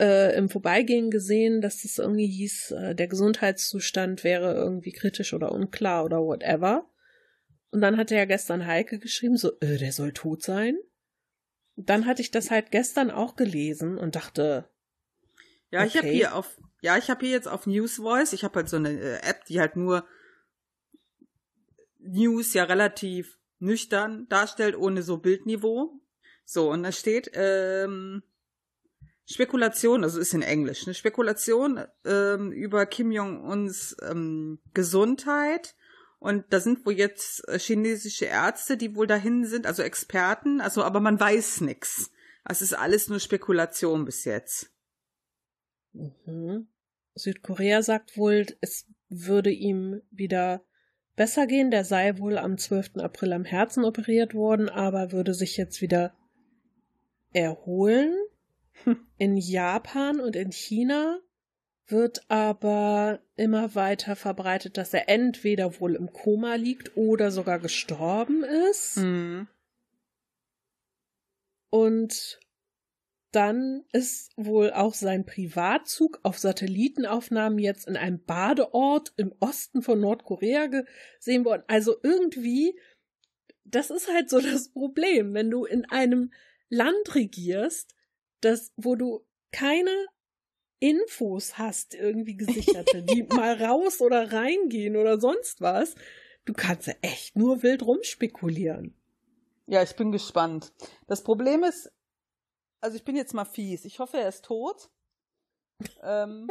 äh, im Vorbeigehen gesehen, dass es irgendwie hieß, äh, der Gesundheitszustand wäre irgendwie kritisch oder unklar oder whatever. Und dann hatte ja gestern Heike geschrieben, so, äh, der soll tot sein. Und dann hatte ich das halt gestern auch gelesen und dachte, Ja, ich habe Okay. hier auf, ja, ich habe hier jetzt auf News Voice, ich habe halt so eine äh, App, die halt nur News ja relativ nüchtern darstellt, ohne so Bildniveau. So, und da steht, ähm, Spekulation, also ist in Englisch, ne? Spekulation ähm, über Kim Jong-uns ähm, Gesundheit. Und da sind wohl jetzt äh, chinesische Ärzte, die wohl dahin sind, also Experten, also aber man weiß nix. Es ist alles nur Spekulation bis jetzt. Mhm. Südkorea sagt wohl, es würde ihm wieder besser gehen. Der sei wohl am 12. April am Herzen operiert worden, aber würde sich jetzt wieder erholen. In Japan und in China wird aber immer weiter verbreitet, dass er entweder wohl im Koma liegt oder sogar gestorben ist. Mhm. Und dann ist wohl auch sein Privatzug auf Satellitenaufnahmen jetzt in einem Badeort im Osten von Nordkorea gesehen worden. Also irgendwie, das ist halt so das Problem, wenn du in einem Land regierst, das, wo du keine Infos hast, irgendwie gesicherte, die mal raus oder reingehen oder sonst was. Du kannst ja echt nur wild rumspekulieren. Ja, ich bin gespannt. Das Problem ist, also ich bin jetzt mal fies. Ich hoffe, er ist tot. Ähm,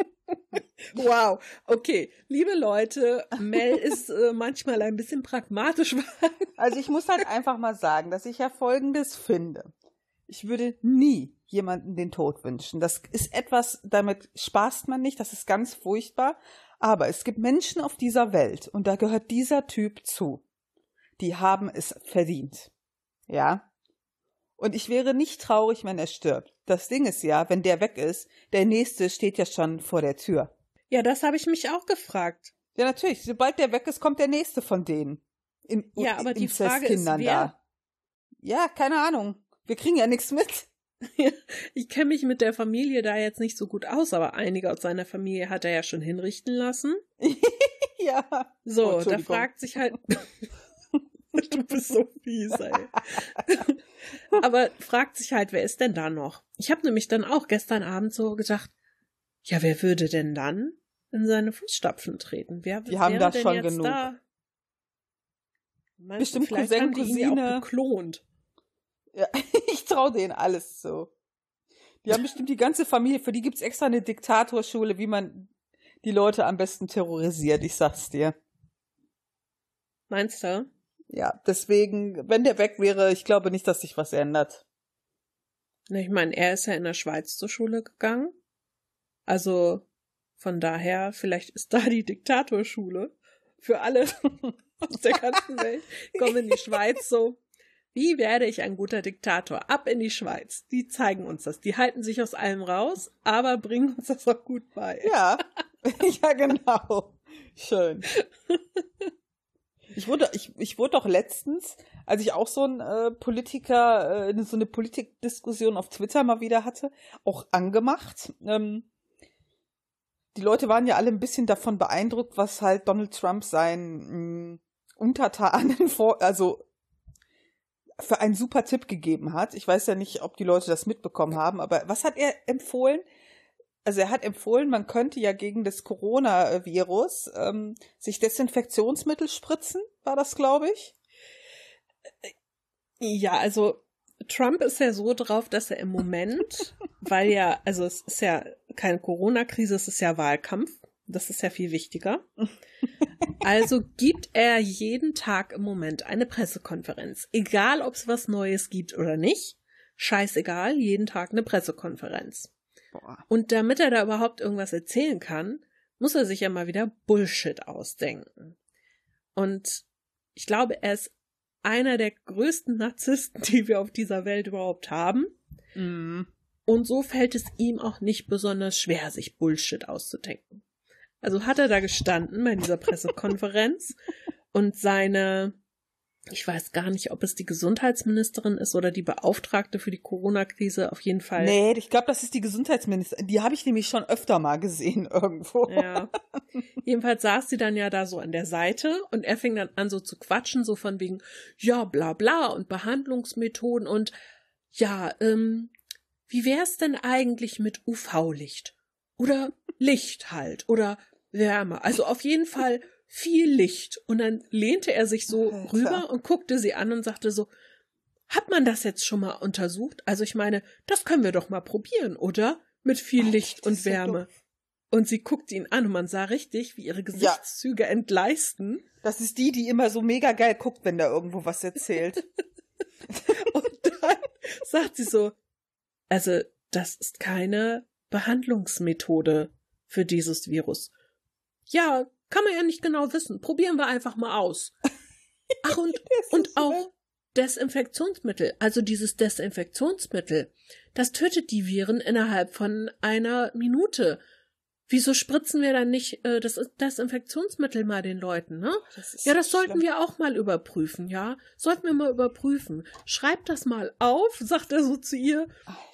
Wow, okay. Liebe Leute, Mel ist äh, manchmal ein bisschen pragmatisch. also ich muss halt einfach mal sagen, dass ich ja Folgendes finde. Ich würde nie jemanden den Tod wünschen. Das ist etwas, damit spaßt man nicht, das ist ganz furchtbar. Aber es gibt Menschen auf dieser Welt, und da gehört dieser Typ zu. Die haben es verdient. Ja? Und ich wäre nicht traurig, wenn er stirbt. Das Ding ist ja, wenn der weg ist, der nächste steht ja schon vor der Tür. Ja, das habe ich mich auch gefragt. Ja, natürlich. Sobald der weg ist, kommt der nächste von denen. In, ja, aber die Frage ist, wer? Da. Ja, keine Ahnung. Wir kriegen ja nichts mit. ich kenne mich mit der Familie da jetzt nicht so gut aus, aber einige aus seiner Familie hat er ja schon hinrichten lassen. ja. So, oh, da fragt sich halt. Du bist so fies, ey. aber fragt sich halt, wer ist denn da noch? Ich habe nämlich dann auch gestern Abend so gedacht, ja, wer würde denn dann in seine Fußstapfen treten? Wer die haben das schon genug. Da? Bestimmt Cousin, Cousine. Auch geklont. Ja, ich traue denen alles so. Die haben bestimmt die ganze Familie, für die gibt's extra eine Diktatorschule, wie man die Leute am besten terrorisiert, ich sag's dir. Meinst du? Ja, deswegen, wenn der weg wäre, ich glaube nicht, dass sich was ändert. Ich meine, er ist ja in der Schweiz zur Schule gegangen. Also von daher, vielleicht ist da die Diktatorschule für alle aus der ganzen Welt. Kommen in die Schweiz so. Wie werde ich ein guter Diktator? Ab in die Schweiz. Die zeigen uns das. Die halten sich aus allem raus, aber bringen uns das auch gut bei. Ja, ja genau. Schön. Ich wurde, ich, ich wurde doch letztens, als ich auch so ein äh, Politiker, äh, so eine Politikdiskussion auf Twitter mal wieder hatte, auch angemacht. Ähm, die Leute waren ja alle ein bisschen davon beeindruckt, was halt Donald Trump seinen mh, Untertanen vor, also für einen super Tipp gegeben hat. Ich weiß ja nicht, ob die Leute das mitbekommen haben, aber was hat er empfohlen? Also er hat empfohlen, man könnte ja gegen das Coronavirus ähm, sich Desinfektionsmittel spritzen, war das, glaube ich? Ja, also Trump ist ja so drauf, dass er im Moment, weil ja, also es ist ja keine Corona-Krise, es ist ja Wahlkampf. Das ist ja viel wichtiger. Also gibt er jeden Tag im Moment eine Pressekonferenz. Egal, ob es was Neues gibt oder nicht. Scheißegal, jeden Tag eine Pressekonferenz. Boah. Und damit er da überhaupt irgendwas erzählen kann, muss er sich ja mal wieder Bullshit ausdenken. Und ich glaube, er ist einer der größten Narzissten, die wir auf dieser Welt überhaupt haben. Mm. Und so fällt es ihm auch nicht besonders schwer, sich Bullshit auszudenken. Also hat er da gestanden bei dieser Pressekonferenz und seine, ich weiß gar nicht, ob es die Gesundheitsministerin ist oder die Beauftragte für die Corona-Krise, auf jeden Fall. Nee, ich glaube, das ist die Gesundheitsministerin. Die habe ich nämlich schon öfter mal gesehen irgendwo. Ja. Jedenfalls saß sie dann ja da so an der Seite und er fing dann an so zu quatschen, so von wegen, ja, bla bla und Behandlungsmethoden und ja, ähm, wie wär's denn eigentlich mit UV-Licht? Oder Licht halt. Oder Wärme. Also auf jeden Fall viel Licht. Und dann lehnte er sich so Alter. rüber und guckte sie an und sagte so, hat man das jetzt schon mal untersucht? Also ich meine, das können wir doch mal probieren, oder? Mit viel Alter, Licht und Wärme. So und sie guckte ihn an und man sah richtig, wie ihre Gesichtszüge ja. entgleisten. Das ist die, die immer so mega geil guckt, wenn da irgendwo was erzählt. und dann sagt sie so, also das ist keine Behandlungsmethode für dieses Virus. Ja, kann man ja nicht genau wissen. Probieren wir einfach mal aus. Ach, und, und auch Desinfektionsmittel, also dieses Desinfektionsmittel, das tötet die Viren innerhalb von einer Minute. Wieso spritzen wir dann nicht äh, das Desinfektionsmittel mal den Leuten, ne? Das Ja, das sollten wir auch mal überprüfen, ja? Sollten wir mal überprüfen. Schreibt das mal auf, sagt er so zu ihr.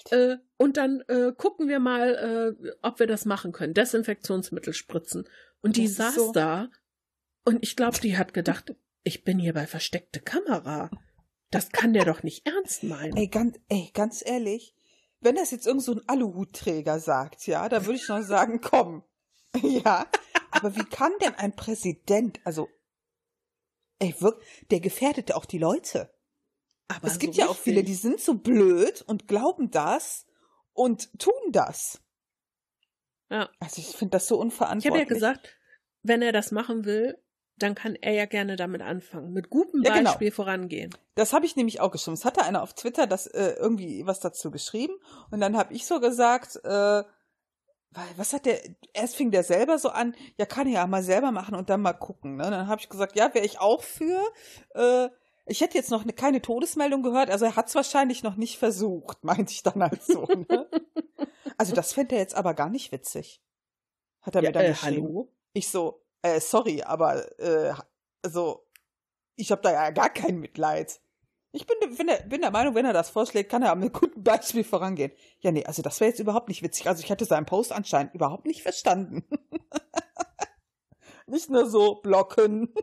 Äh, und dann äh, gucken wir mal, äh, ob wir das machen können. Desinfektionsmittel spritzen. Und die saß so- da und ich glaube, die hat gedacht, ich bin hier bei versteckte Kamera. Das kann der doch nicht ernst meinen. Ey, ganz, ey, ganz ehrlich, wenn das jetzt irgend so ein Aluhutträger sagt, ja, dann würde ich noch sagen, komm. Ja. Aber wie kann denn ein Präsident, also, ey, wirk, der gefährdet ja auch die Leute. Aber es gibt so ja auch viele, die sind so blöd und glauben das und tun das. Ja. Also ich finde das so Ich habe unverantwortlich. ja gesagt, wenn er das machen will, dann kann er ja gerne damit anfangen. Mit gutem Ja, genau. Beispiel vorangehen. Das habe ich nämlich auch geschrieben. Es hatte einer auf Twitter das äh, irgendwie was dazu geschrieben und dann habe ich so gesagt, äh, weil, was hat der, erst fing der selber so an, ja, kann ich ja mal selber machen und dann mal gucken. Ne? Dann habe ich gesagt, ja, wäre ich auch für. Äh, ich hätte jetzt noch ne, keine Todesmeldung gehört, also er hat es wahrscheinlich noch nicht versucht, meinte ich dann halt so. Ne? also das fände er jetzt aber gar nicht witzig. Hat er Ja, mir dann äh, geschrieben. hallo? Ich so, äh, sorry, aber äh, also ich habe da ja gar kein Mitleid. Ich bin, bin, der, bin der Meinung, wenn er das vorschlägt, kann er mit gutem Beispiel vorangehen. Ja, nee, also das wäre jetzt überhaupt nicht witzig. Also ich hatte seinen Post anscheinend überhaupt nicht verstanden. nicht nur so blocken.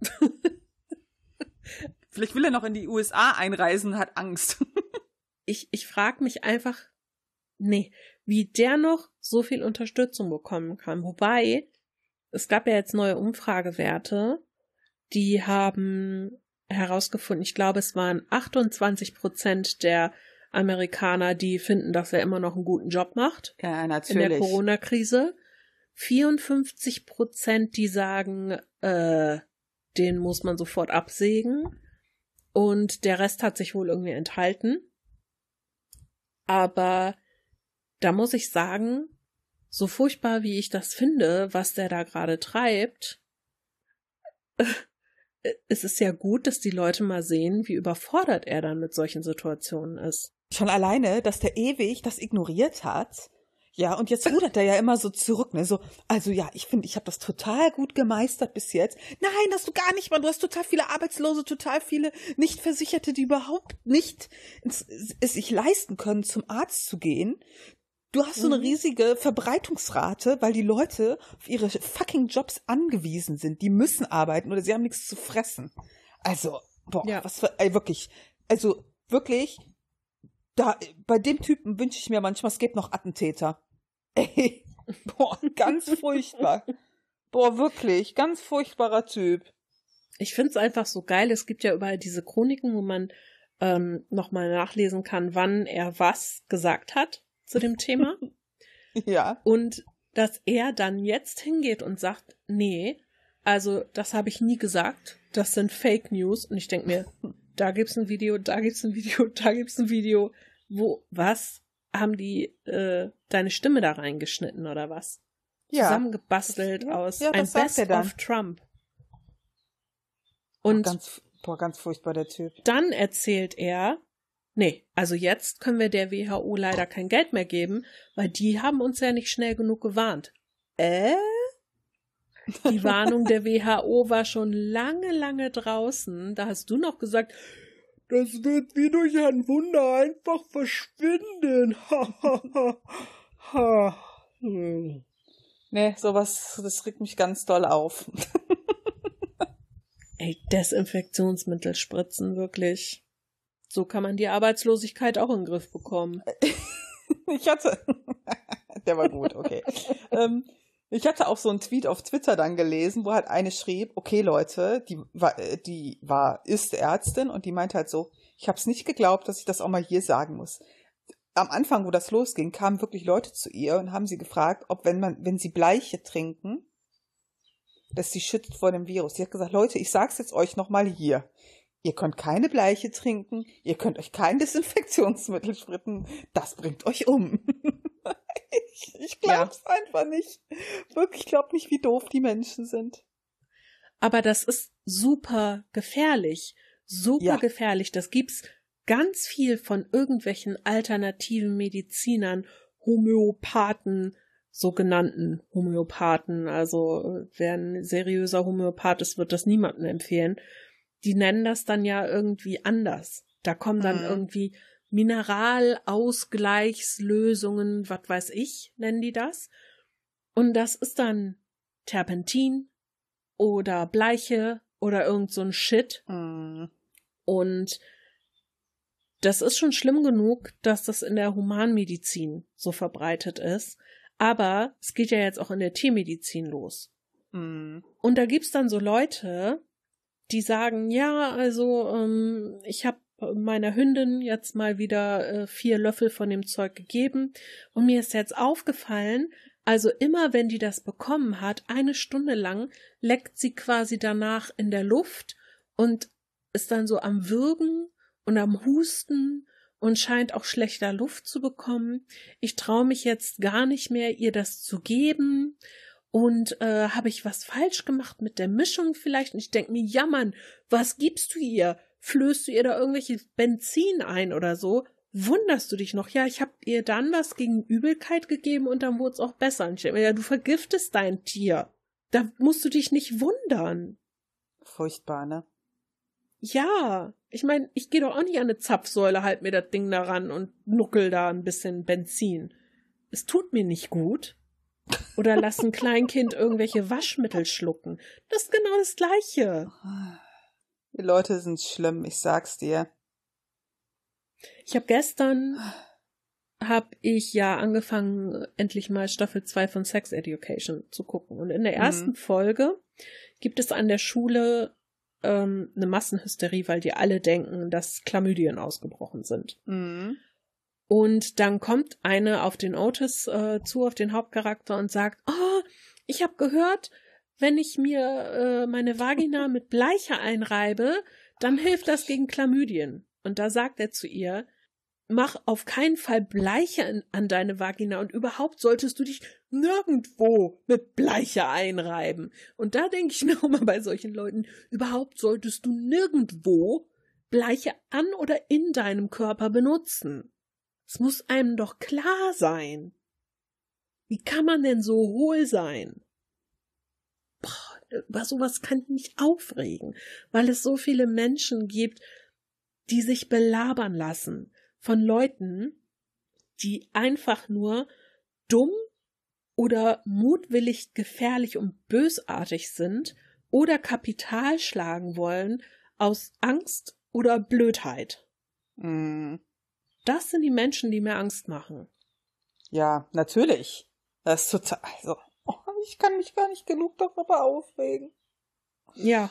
Vielleicht will er noch in die USA einreisen, hat Angst. Ich, ich frage mich einfach, nee, wie der noch so viel Unterstützung bekommen kann. Wobei, es gab ja jetzt neue Umfragewerte, die haben herausgefunden, ich glaube, es waren 28 Prozent der Amerikaner, die finden, dass er immer noch einen guten Job macht. Ja, in der Corona-Krise. 54 Prozent, die sagen, äh, den muss man sofort absägen. Und der Rest hat sich wohl irgendwie enthalten. Aber da muss ich sagen, so furchtbar wie ich das finde, was der da gerade treibt, es ist ja gut, dass die Leute mal sehen, wie überfordert er dann mit solchen Situationen ist. Schon alleine, dass der ewig das ignoriert hat. Ja, und jetzt rudert er ja immer so zurück, ne? So, also ja, ich finde, ich habe das total gut gemeistert bis jetzt. Nein, hast du gar nicht, man. Du hast total viele Arbeitslose, total viele Nichtversicherte, die überhaupt nicht es, es sich leisten können, zum Arzt zu gehen. Du hast so eine Mhm. riesige Verbreitungsrate, weil die Leute auf ihre fucking Jobs angewiesen sind. Die müssen arbeiten oder sie haben nichts zu fressen. Also, boah, Ja. was für, ey, wirklich. Also, wirklich, da, bei dem Typen wünsche ich mir manchmal, es gibt noch Attentäter. Ey, boah, ganz furchtbar. Boah, wirklich, ganz furchtbarer Typ. Ich finde es einfach so geil. Es gibt ja überall diese Chroniken, wo man ähm, nochmal nachlesen kann, wann er was gesagt hat zu dem Thema. Ja. und dass er dann jetzt hingeht und sagt, nee, also das habe ich nie gesagt. Das sind Fake News. Und ich denke mir, da gibt's ein Video, da gibt's ein Video, da gibt's ein Video. Wo, was? Haben die äh, deine Stimme da reingeschnitten oder was? Ja. Zusammengebastelt aus ja, ein Best of Trump. Und Und ganz, boah, ganz furchtbar, der Typ. dann erzählt er, nee, also jetzt können wir der WHO leider kein Geld mehr geben, weil die haben uns ja nicht schnell genug gewarnt. Äh? Die Warnung der WHO war schon lange, lange draußen. Da hast du noch gesagt, das wird wie durch ein Wunder einfach verschwinden. Nee, sowas, das regt mich ganz doll auf. Ey, Desinfektionsmittel spritzen, wirklich. So kann man die Arbeitslosigkeit auch in den Griff bekommen. Ich hatte, der war gut, okay. ähm, ich hatte auch so einen Tweet auf Twitter dann gelesen, wo halt eine schrieb, okay Leute, die war, äh, die war, ist Ärztin und die meinte halt so, ich habe es nicht geglaubt, dass ich das auch mal hier sagen muss. Am Anfang, wo das losging, kamen wirklich Leute zu ihr und haben sie gefragt, ob wenn man, wenn sie Bleiche trinken, dass sie schützt vor dem Virus. Sie hat gesagt, Leute, ich sag's jetzt euch nochmal hier. Ihr könnt keine Bleiche trinken, ihr könnt euch kein Desinfektionsmittel spritzen, das bringt euch um. ich ich glaub's einfach nicht. Wirklich, ich glaub nicht, wie doof die Menschen sind. Aber das ist super gefährlich. Super Ja. gefährlich. Das gibt's ganz viel von irgendwelchen alternativen Medizinern, Homöopathen, sogenannten Homöopathen, also wer ein seriöser Homöopath ist, wird das niemandem empfehlen. Die nennen das dann ja irgendwie anders. Da kommen dann Mhm. irgendwie Mineralausgleichslösungen, was weiß ich, nennen die das. Und das ist dann Terpentin oder Bleiche oder irgend so ein Shit. Mm. Und das ist schon schlimm genug, dass das in der Humanmedizin so verbreitet ist. Aber es geht ja jetzt auch in der Tiermedizin los. Mm. Und da gibt's dann so Leute, die sagen, ja, also ähm, ich habe meiner Hündin jetzt mal wieder äh, vier Löffel von dem Zeug gegeben und mir ist jetzt aufgefallen, also immer wenn die das bekommen hat, eine Stunde lang leckt sie quasi danach in der Luft und ist dann so am Würgen und am Husten und scheint auch schlechter Luft zu bekommen. Ich traue mich jetzt gar nicht mehr, ihr das zu geben. Und äh, habe ich was falsch gemacht mit der Mischung vielleicht? Und ich denke mir, ja Mann, was gibst du ihr? Flößt du ihr da irgendwelches Benzin ein oder so? Wunderst du dich noch? Ja, ich habe ihr dann was gegen Übelkeit gegeben und dann wurde es auch besser. Und ich denke mir, ja, du vergiftest dein Tier. Da musst du dich nicht wundern. Furchtbar, ne? Ja, ich meine, ich gehe doch auch nicht an eine Zapfsäule, halt mir das Ding daran und nuckel da ein bisschen Benzin. Es tut mir nicht gut. Oder lass ein Kleinkind irgendwelche Waschmittel schlucken. Das ist genau das Gleiche. Die Leute sind schlimm, ich sag's dir. Ich habe gestern habe ich ja angefangen, endlich mal Staffel 2 von Sex Education zu gucken. Und in der Mhm. ersten Folge gibt es an der Schule ähm, eine Massenhysterie, weil die alle denken, dass Chlamydien ausgebrochen sind. Mm. Und dann kommt eine auf den Otis äh, zu, auf den Hauptcharakter und sagt, oh, ich habe gehört, wenn ich mir äh, meine Vagina mit Bleiche einreibe, dann hilft das gegen Chlamydien. Und da sagt er zu ihr, mach auf keinen Fall Bleiche an, an deine Vagina und überhaupt solltest du dich nirgendwo mit Bleiche einreiben. Und da denke ich mir auch mal bei solchen Leuten, überhaupt solltest du nirgendwo Bleiche an oder in deinem Körper benutzen. Es muss einem doch klar sein. Wie kann man denn so hohl sein? Boah, über sowas kann ich mich aufregen, weil es so viele Menschen gibt, die sich belabern lassen von Leuten, die einfach nur dumm oder mutwillig gefährlich und bösartig sind oder Kapital schlagen wollen aus Angst oder Blödheit. Mm. Das sind die Menschen, die mir Angst machen. Ja, natürlich. Das ist total, also, oh, ich kann mich gar nicht genug darüber aufregen. Ja,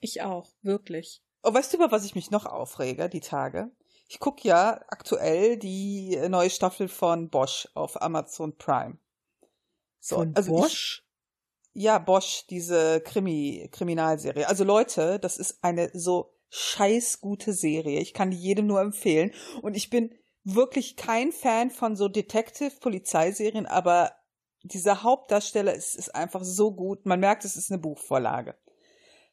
ich auch, wirklich. Oh, weißt du, über was ich mich noch aufrege, die Tage? Ich gucke ja aktuell die neue Staffel von Bosch auf Amazon Prime. So, Von also Bosch? Ich, ja, Bosch, diese Krimi, Kriminalserie. Also Leute, das ist eine so scheiß gute Serie. Ich kann die jedem nur empfehlen. Und ich bin wirklich kein Fan von so Detective-Polizeiserien, aber dieser Hauptdarsteller ist, ist einfach so gut. Man merkt, es ist eine Buchvorlage.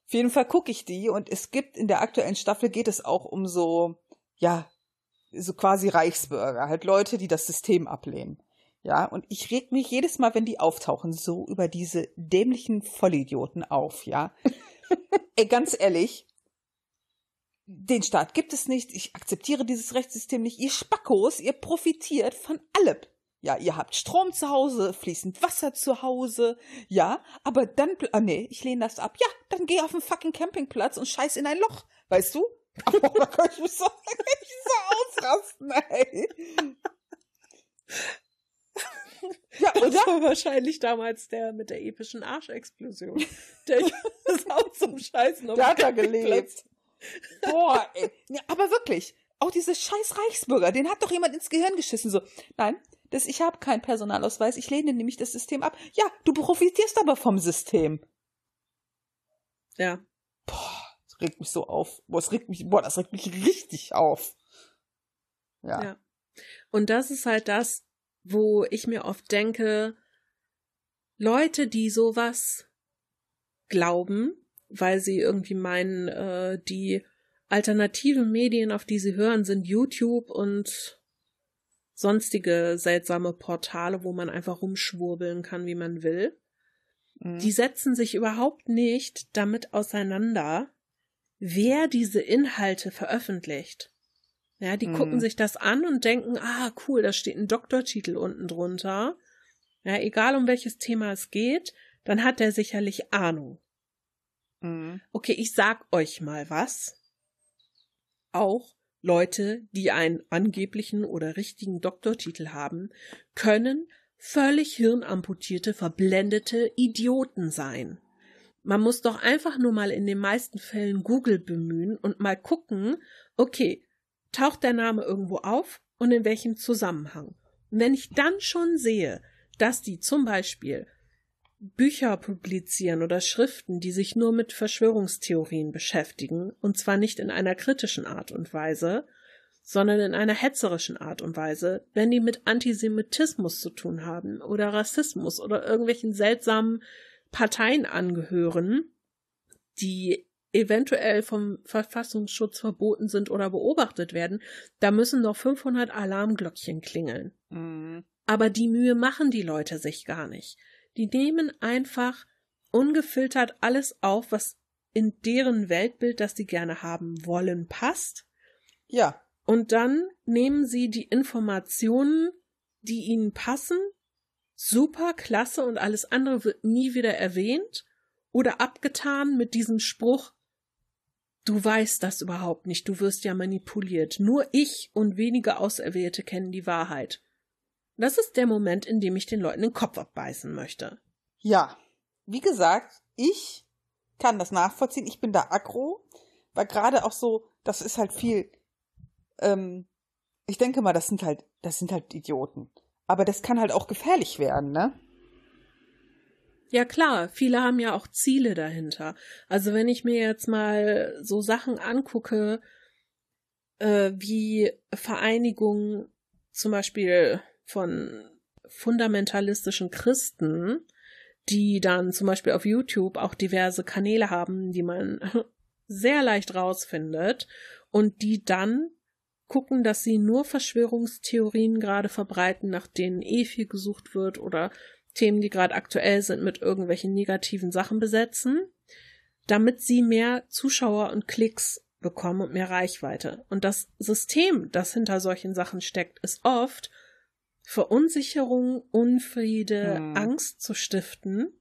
Auf jeden Fall gucke ich die und es gibt in der aktuellen Staffel geht es auch um so, ja, so quasi Reichsbürger, halt Leute, die das System ablehnen. Ja, und ich reg mich jedes Mal, wenn die auftauchen, so über diese dämlichen Vollidioten auf, ja. Ey, ganz ehrlich, den Staat gibt es nicht, ich akzeptiere dieses Rechtssystem nicht, ihr Spackos, ihr profitiert von allem. Ja, ihr habt Strom zu Hause, fließend Wasser zu Hause, ja, aber dann, ah nee, ich lehne das ab. Ja, dann geh auf den fucking Campingplatz und scheiß in ein Loch, weißt du? Oh, da kann ich mich so, ich so ausrasten, ey. Ja, Das oder? war wahrscheinlich damals der mit der epischen Arschexplosion. Der ist auch zum Scheißen auf Der hat da gelebt. Boah, ey. Ja, aber wirklich, auch diese scheiß Reichsbürger, den hat doch jemand ins Gehirn geschissen. So, nein, das, ich habe keinen Personalausweis, ich lehne nämlich das System ab. Ja, du profitierst aber vom System. Ja. Boah, das regt mich so auf. Boah, das regt mich, boah, das regt mich richtig auf. Ja. Ja. Und das ist halt das, wo ich mir oft denke, Leute, die sowas glauben, weil sie irgendwie meinen, äh, die alternativen Medien, auf die sie hören, sind YouTube und sonstige seltsame Portale, wo man einfach rumschwurbeln kann, wie man will. Mhm. Die setzen sich überhaupt nicht damit auseinander, wer diese Inhalte veröffentlicht. Ja, die Mhm. gucken sich das an und denken, ah, cool, da steht ein Doktortitel unten drunter. Ja, egal um welches Thema es geht, dann hat der sicherlich Ahnung. Mhm. Okay, ich sag euch mal was. Auch Leute, die einen angeblichen oder richtigen Doktortitel haben, können völlig hirnamputierte, verblendete Idioten sein. Man muss doch einfach nur mal in den meisten Fällen Google bemühen und mal gucken, okay, taucht der Name irgendwo auf und in welchem Zusammenhang. Und wenn ich dann schon sehe, dass die zum Beispiel Bücher publizieren oder Schriften, die sich nur mit Verschwörungstheorien beschäftigen, und zwar nicht in einer kritischen Art und Weise, sondern in einer hetzerischen Art und Weise, wenn die mit Antisemitismus zu tun haben oder Rassismus oder irgendwelchen seltsamen Parteien angehören, die eventuell vom Verfassungsschutz verboten sind oder beobachtet werden, da müssen doch 500 Alarmglöckchen klingeln. Mhm. Aber die Mühe machen die Leute sich gar nicht. Die nehmen einfach ungefiltert alles auf, was in deren Weltbild, das sie gerne haben wollen, passt. Ja. Und dann nehmen sie die Informationen, die ihnen passen, super, klasse und alles andere wird nie wieder erwähnt oder abgetan mit diesem Spruch, du weißt das überhaupt nicht, du wirst ja manipuliert. Nur ich und wenige Auserwählte kennen die Wahrheit. Das ist der Moment, in dem ich den Leuten den Kopf abbeißen möchte. Ja. Wie gesagt, ich kann das nachvollziehen. Ich bin da aggro, weil gerade auch so, das ist halt viel, ähm, ich denke mal, das sind halt, das sind halt Idioten. Aber das kann halt auch gefährlich werden, ne? Ja klar, viele haben ja auch Ziele dahinter. Also wenn ich mir jetzt mal so Sachen angucke, äh, wie Vereinigungen zum Beispiel von fundamentalistischen Christen, die dann zum Beispiel auf YouTube auch diverse Kanäle haben, die man sehr leicht rausfindet und die dann gucken, dass sie nur Verschwörungstheorien gerade verbreiten, nach denen eh viel gesucht wird oder Themen, die gerade aktuell sind, mit irgendwelchen negativen Sachen besetzen, damit sie mehr Zuschauer und Klicks bekommen und mehr Reichweite. Und das System, das hinter solchen Sachen steckt, ist oft Verunsicherung, Unfriede, Hm. Angst zu stiften,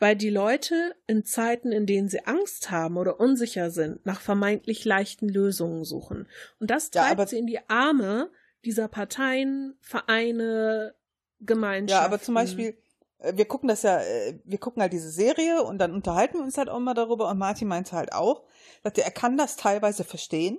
weil die Leute in Zeiten, in denen sie Angst haben oder unsicher sind, nach vermeintlich leichten Lösungen suchen. Und das Ja, treibt aber- sie in die Arme dieser Parteien, Vereine, Gemeinschaften. Ja, aber zum Beispiel, äh, wir gucken das ja, äh, wir gucken halt diese Serie und dann unterhalten wir uns halt auch mal darüber und Martin meinte halt auch, dass er kann das teilweise verstehen,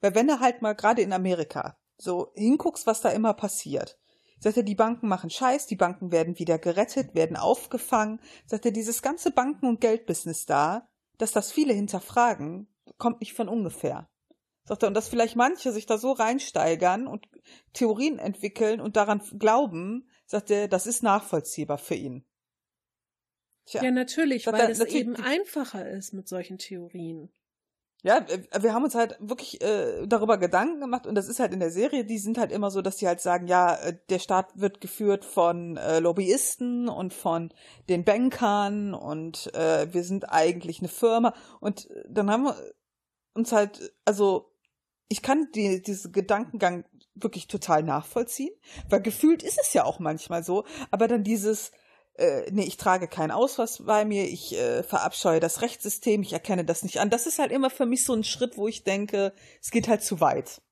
weil wenn er halt mal gerade in Amerika so hinguckst, was da immer passiert, sagt er, die Banken machen Scheiß, die Banken werden wieder gerettet, werden aufgefangen, sagt er, dieses ganze Banken- und Geldbusiness da, dass das viele hinterfragen, kommt nicht von ungefähr. Sagt er, und dass vielleicht manche sich da so reinsteigern und Theorien entwickeln und daran glauben, sagt er, das ist nachvollziehbar für ihn. Tja. Ja, natürlich, Sagt weil es eben einfacher ist mit solchen Theorien. Ja, wir haben uns halt wirklich äh, darüber Gedanken gemacht und das ist halt in der Serie, die sind halt immer so, dass die halt sagen, ja, äh, der Staat wird geführt von äh, Lobbyisten und von den Bankern und äh, wir sind eigentlich eine Firma und dann haben wir uns halt, also ich kann die, diesen Gedankengang wirklich total nachvollziehen, weil gefühlt ist es ja auch manchmal so, aber dann dieses äh, nee, ich trage keinen Ausweis bei mir, ich äh, verabscheue das Rechtssystem, ich erkenne das nicht an. Das ist halt immer für mich so ein Schritt, wo ich denke, es geht halt zu weit.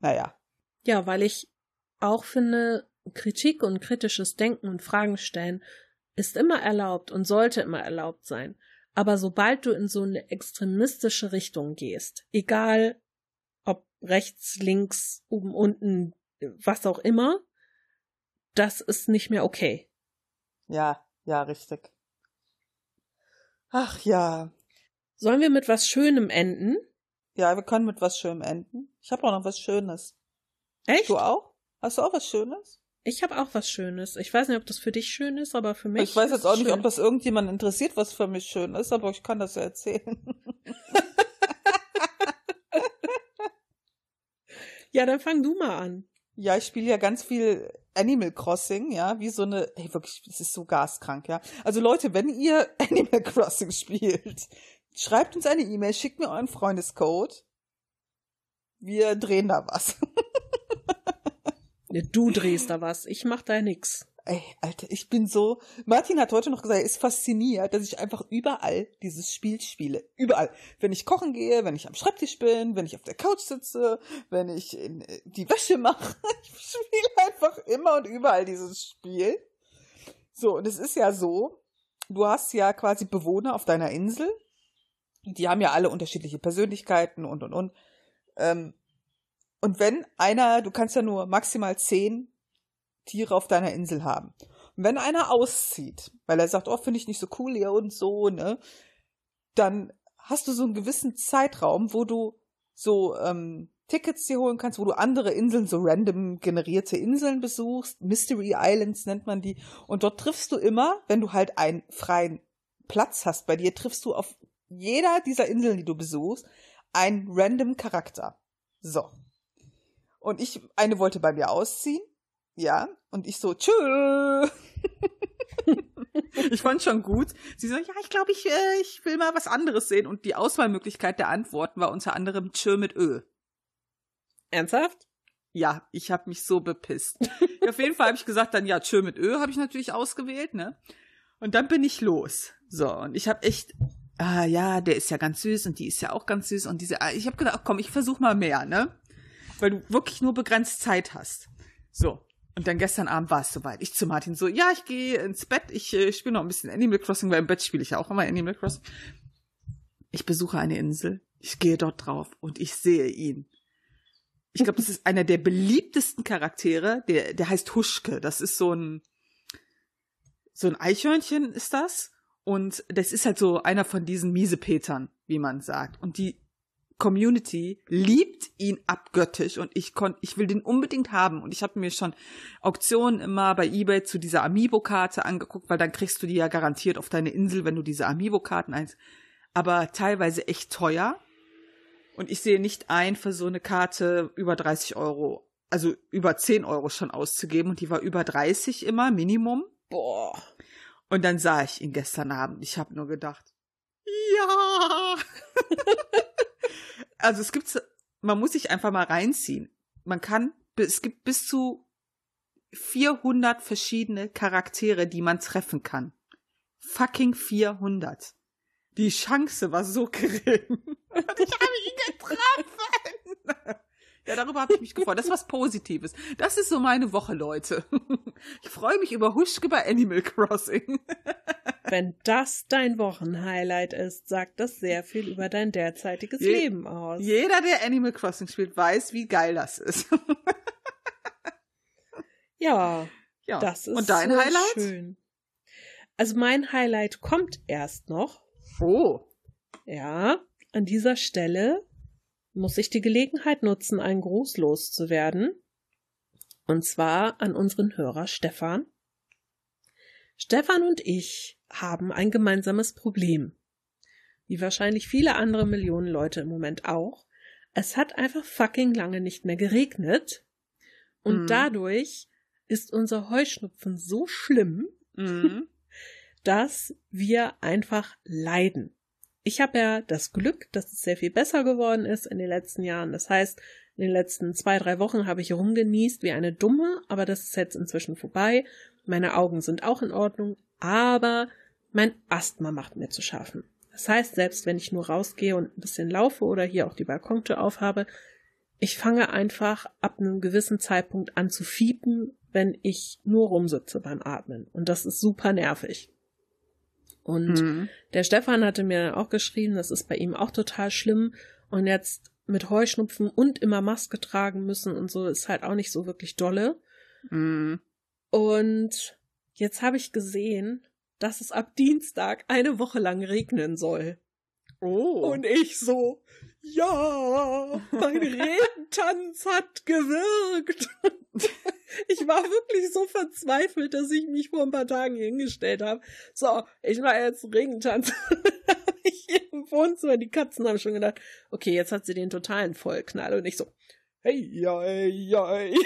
Naja. Ja, weil ich auch finde, Kritik und kritisches Denken und Fragen stellen ist immer erlaubt und sollte immer erlaubt sein. Aber sobald du in so eine extremistische Richtung gehst, egal ob rechts, links, oben, unten, was auch immer, das ist nicht mehr okay. Ja, ja, richtig. Ach ja. Sollen wir mit was Schönem enden? Ja, wir können mit was Schönem enden. Ich habe auch noch was Schönes. Echt? Du auch? Hast du auch was Schönes? Ich habe auch was Schönes. Ich weiß nicht, ob das für dich schön ist, aber für mich. ich weiß jetzt auch nicht, schön. ob das irgendjemand interessiert, was für mich schön ist, aber ich kann das ja erzählen. Ja, dann fang du mal an. Ja, ich spiele ja ganz viel Animal Crossing, ja, wie so eine, ey, wirklich, das ist so gaskrank, ja. Also Leute, wenn ihr Animal Crossing spielt, schreibt uns eine E-Mail, schickt mir euren Freundescode. Wir drehen da was. Du drehst da was, ich mach da nix. Ey, Alter, ich bin so. Martin hat heute noch gesagt, er ist fasziniert, dass ich einfach überall dieses Spiel spiele. Überall. Wenn ich kochen gehe, wenn ich am Schreibtisch bin, wenn ich auf der Couch sitze, wenn ich in, äh, die Wäsche mache. Ich spiele einfach immer und überall dieses Spiel. So, und es ist ja so, du hast ja quasi Bewohner auf deiner Insel. Die haben ja alle unterschiedliche Persönlichkeiten und und und. Ähm, und wenn einer, du kannst ja nur maximal zehn Tiere auf deiner Insel haben. Und wenn einer auszieht, weil er sagt, oh, finde ich nicht so cool hier und so, ne, dann hast du so einen gewissen Zeitraum, wo du so ähm, Tickets dir holen kannst, wo du andere Inseln, so random generierte Inseln besuchst. Mystery Islands nennt man die. Und dort triffst du immer, wenn du halt einen freien Platz hast bei dir, triffst du auf jeder dieser Inseln, die du besuchst, einen random Charakter. So. Und ich, eine wollte bei mir ausziehen. Ja, und ich so, tschö. ich fand schon gut. Sie so, ja, ich glaube, ich, äh, ich will mal was anderes sehen. Und die Auswahlmöglichkeit der Antworten war unter anderem tschö mit Ö. Ernsthaft? Ja, ich habe mich so bepisst. Auf jeden Fall habe ich gesagt, dann ja, tschö mit Ö habe ich natürlich ausgewählt, ne? Und dann bin ich los. So, und ich habe echt, ah ja, der ist ja ganz süß und die ist ja auch ganz süß und diese, ich habe gedacht, komm, ich versuch mal mehr, ne? Weil du wirklich nur begrenzt Zeit hast. So. Und dann gestern Abend war es soweit. Ich zu Martin so, ja, ich gehe ins Bett, ich äh, spiele noch ein bisschen Animal Crossing, weil im Bett spiele ich ja auch immer Animal Crossing. Ich besuche eine Insel, ich gehe dort drauf und ich sehe ihn. Ich glaube, das ist einer der beliebtesten Charaktere, der, der heißt Huschke. Das ist so ein, so ein Eichhörnchen ist das. Und das ist halt so einer von diesen Miesepetern, wie man sagt. Und die Community liebt ihn abgöttisch und ich konnte, ich will den unbedingt haben und ich habe mir schon Auktionen immer bei eBay zu dieser Amiibo-Karte angeguckt, weil dann kriegst du die ja garantiert auf deine Insel, wenn du diese Amiibo-Karten eins, aber teilweise echt teuer und ich sehe nicht ein, für so eine Karte über 30 Euro, also über 10 Euro schon auszugeben und die war über 30 immer Minimum. Boah. Und dann sah ich ihn gestern Abend. Ich habe nur gedacht, ja. also es gibt, man muss sich einfach mal reinziehen. Man kann, es gibt bis zu 400 verschiedene Charaktere, die man treffen kann. Fucking 400. Die Chance war so gering. Und ich habe ihn getroffen. Ja, darüber habe ich mich gefreut. Das ist was Positives. Das ist so meine Woche, Leute. Ich freue mich über Huschke bei Animal Crossing. Wenn das dein Wochenhighlight ist, sagt das sehr viel über dein derzeitiges Je- Leben aus. Jeder, der Animal Crossing spielt, weiß, wie geil das ist. Ja, Ja. das ist Und dein so Highlight? schön. Also mein Highlight kommt erst noch. Oh. Ja, an dieser Stelle muss ich die Gelegenheit nutzen, einen Gruß loszuwerden. Und zwar an unseren Hörer Stefan. Stefan und ich haben ein gemeinsames Problem. Wie wahrscheinlich viele andere Millionen Leute im Moment auch. Es hat einfach fucking lange nicht mehr geregnet. Und Mhm. dadurch ist unser Heuschnupfen so schlimm, Mhm. dass wir einfach leiden. Ich habe ja das Glück, dass es sehr viel besser geworden ist in den letzten Jahren. Das heißt, in den letzten zwei, drei Wochen habe ich rumgenießt wie eine Dumme, aber das ist jetzt inzwischen vorbei. Meine Augen sind auch in Ordnung, aber mein Asthma macht mir zu schaffen. Das heißt, selbst wenn ich nur rausgehe und ein bisschen laufe oder hier auch die Balkontür aufhabe, ich fange einfach ab einem gewissen Zeitpunkt an zu fiepen, wenn ich nur rumsitze beim Atmen. Und das ist super nervig. Und Mhm. der Stefan hatte mir auch geschrieben, das ist bei ihm auch total schlimm. Und jetzt mit Heuschnupfen und immer Maske tragen müssen und so ist halt auch nicht so wirklich dolle. Mhm. Und jetzt habe ich gesehen, dass es ab Dienstag eine Woche lang regnen soll. Oh. Und ich so, ja, mein Regentanz hat gewirkt. Ich war wirklich so verzweifelt, dass ich mich vor ein paar Tagen hingestellt habe. So, ich mache jetzt Regentanz. Ich im Wohnzimmer, die Katzen haben schon gedacht, okay, jetzt hat sie den totalen Vollknall und ich so, hey, hey, hey.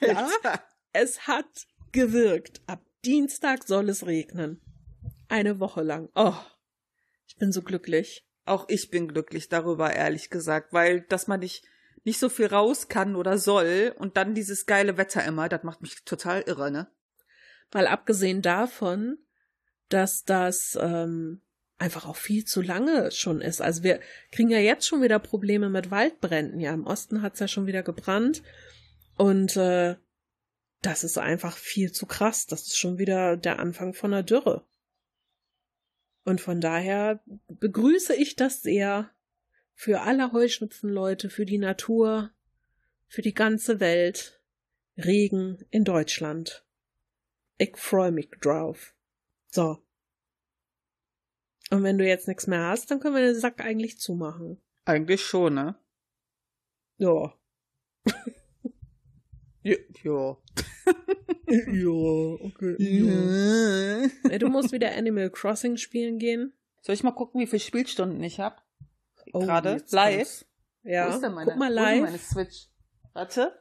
Ja, Alter. es hat gewirkt. Ab Dienstag soll es regnen. Eine Woche lang. Oh, ich bin so glücklich. Auch ich bin glücklich darüber, ehrlich gesagt, weil, dass man nicht, nicht so viel raus kann oder soll und dann dieses geile Wetter immer, das macht mich total irre, ne? Mal abgesehen davon, dass das ähm, einfach auch viel zu lange schon ist. Also wir kriegen ja jetzt schon wieder Probleme mit Waldbränden. Ja, im Osten hat's ja schon wieder gebrannt. Und äh, das ist einfach viel zu krass. Das ist schon wieder der Anfang von einer Dürre. Und von daher begrüße ich das sehr für alle Heuschnupfenleute, für die Natur, für die ganze Welt. Regen in Deutschland. Ich freue mich drauf. So. Und wenn du jetzt nichts mehr hast, dann können wir den Sack eigentlich zumachen. Eigentlich schon, ne? Ja. Ja. ja. ja, okay. Ey, du musst wieder Animal Crossing spielen gehen. Soll ich mal gucken, wie viele Spielstunden ich habe? Oh, Gerade live. Ja. Wo ist denn meine, Guck mal Wo ist live. meine Switch? Warte.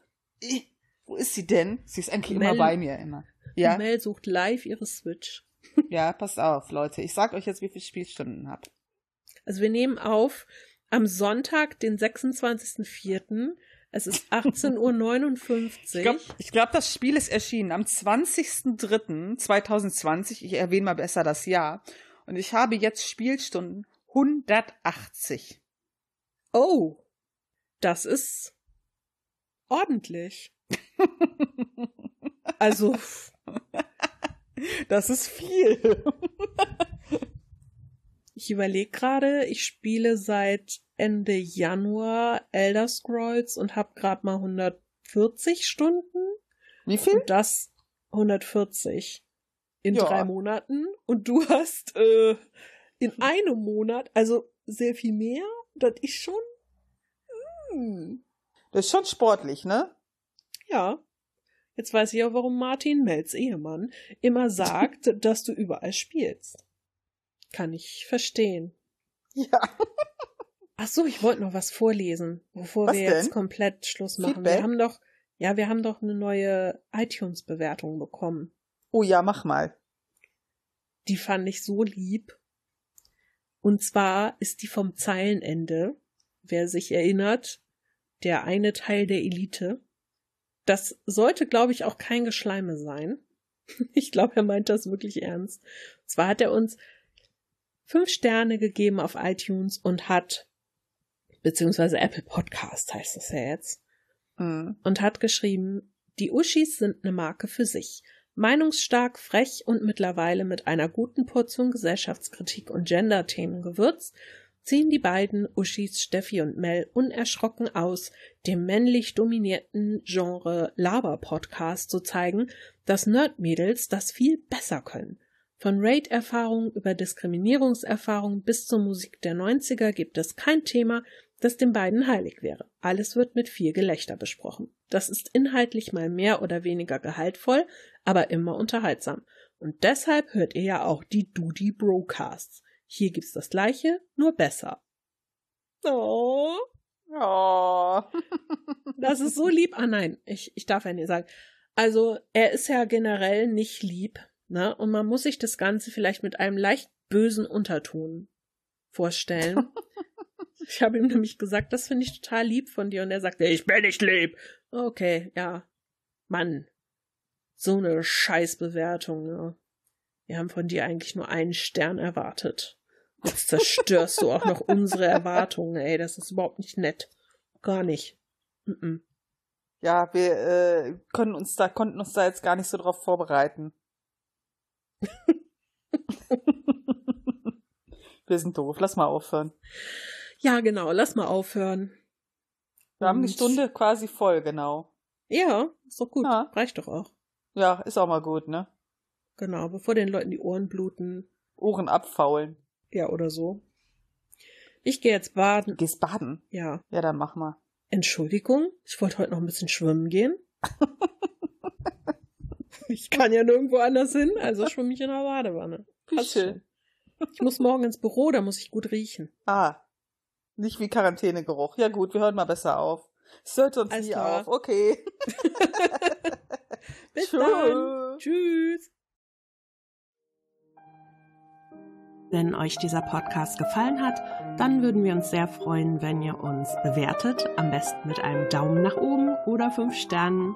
Wo ist sie denn? Sie ist eigentlich Mel- immer bei mir, immer. Ja, Mel sucht live ihre Switch. ja, passt auf, Leute. Ich sag euch jetzt, wie viele Spielstunden hab. Also wir nehmen auf am Sonntag, den 26.04. Es ist 18.59 Uhr. Ich glaube, glaub, das Spiel ist erschienen am 20.03.2020. Ich erwähne mal besser das Jahr. Und ich habe jetzt Spielstunden 180. Oh, das ist ordentlich. Also, Das ist viel. ich überlege gerade, ich spiele seit Ende Januar Elder Scrolls und habe gerade mal 140 Stunden. Wie viel? Und das 140 in Ja. drei Monaten. Und du hast äh, in einem Monat, also sehr viel mehr, das ist schon. Hm, Das ist schon sportlich, ne? ja. Jetzt weiß ich auch, warum Martin Melz Ehemann immer sagt, dass du überall spielst. Kann ich verstehen. Ja. Ach so, ich wollte noch was vorlesen, bevor Was wir jetzt denn? komplett Schluss machen. Feedback? Wir haben doch, ja, wir haben doch eine neue iTunes-Bewertung bekommen. Oh ja, mach mal. Die fand ich so lieb. Und zwar ist die vom Zeilenende, wer sich erinnert, der eine Teil der Elite. Das sollte, glaube ich, auch kein Geschleime sein. Ich glaube, er meint das wirklich ernst. Und zwar hat er uns fünf Sterne gegeben auf iTunes und hat, beziehungsweise Apple Podcast heißt das ja jetzt, Hm. und hat geschrieben, die Uschis sind eine Marke für sich. Meinungsstark, frech und mittlerweile mit einer guten Portion Gesellschaftskritik und Gender-Themen gewürzt, ziehen die beiden Uschis Steffi und Mel unerschrocken aus, dem männlich dominierten Genre Laber-Podcast zu zeigen, dass Nerdmädels das viel besser können. Von Raid-Erfahrungen über Diskriminierungserfahrungen bis zur Musik der 90er gibt es kein Thema, das den beiden heilig wäre. Alles wird mit viel Gelächter besprochen. Das ist inhaltlich mal mehr oder weniger gehaltvoll, aber immer unterhaltsam. Und deshalb hört ihr ja auch die Doody Brocasts. Hier gibt's das gleiche, nur besser. Oh, Oh. das ist so lieb. Ah nein, ich, ich darf ja nicht sagen. Also, er ist ja generell nicht lieb, ne? Und man muss sich das Ganze vielleicht mit einem leicht bösen Unterton vorstellen. ich habe ihm nämlich gesagt, das finde ich total lieb von dir. Und er sagte, ich bin nicht lieb. Okay, ja. Mann. So eine Scheißbewertung, ne? Wir haben von dir eigentlich nur einen Stern erwartet. Jetzt zerstörst du auch noch unsere Erwartungen, ey. Das ist überhaupt nicht nett. Gar nicht. Mm-mm. Ja, wir äh, können uns da, konnten uns da jetzt gar nicht so drauf vorbereiten. wir sind doof. Lass mal aufhören. Ja, genau. Lass mal aufhören. Wir haben die Und- Stunde quasi voll, genau. Ja, ist doch gut. Ja. Reicht doch auch. Ja, ist auch mal gut, ne? Genau, bevor den Leuten die Ohren bluten. Ohren abfaulen. Ja, oder so. Ich gehe jetzt baden. Du gehst baden? Ja. Ja, dann mach mal. Entschuldigung, ich wollte heute noch ein bisschen schwimmen gehen. ich kann ja nirgendwo anders hin, also schwimme ich in der Badewanne. Passt schön. schon. Ich muss morgen ins Büro, da muss ich gut riechen. Ah. Nicht wie Quarantänegeruch. Ja gut, wir hören mal besser auf. Es hört uns Alles nie klar. auf. Okay. Bis Tschö. dann. Tschüss. Wenn euch dieser Podcast gefallen hat, dann würden wir uns sehr freuen, wenn ihr uns bewertet, am besten mit einem Daumen nach oben oder fünf Sternen.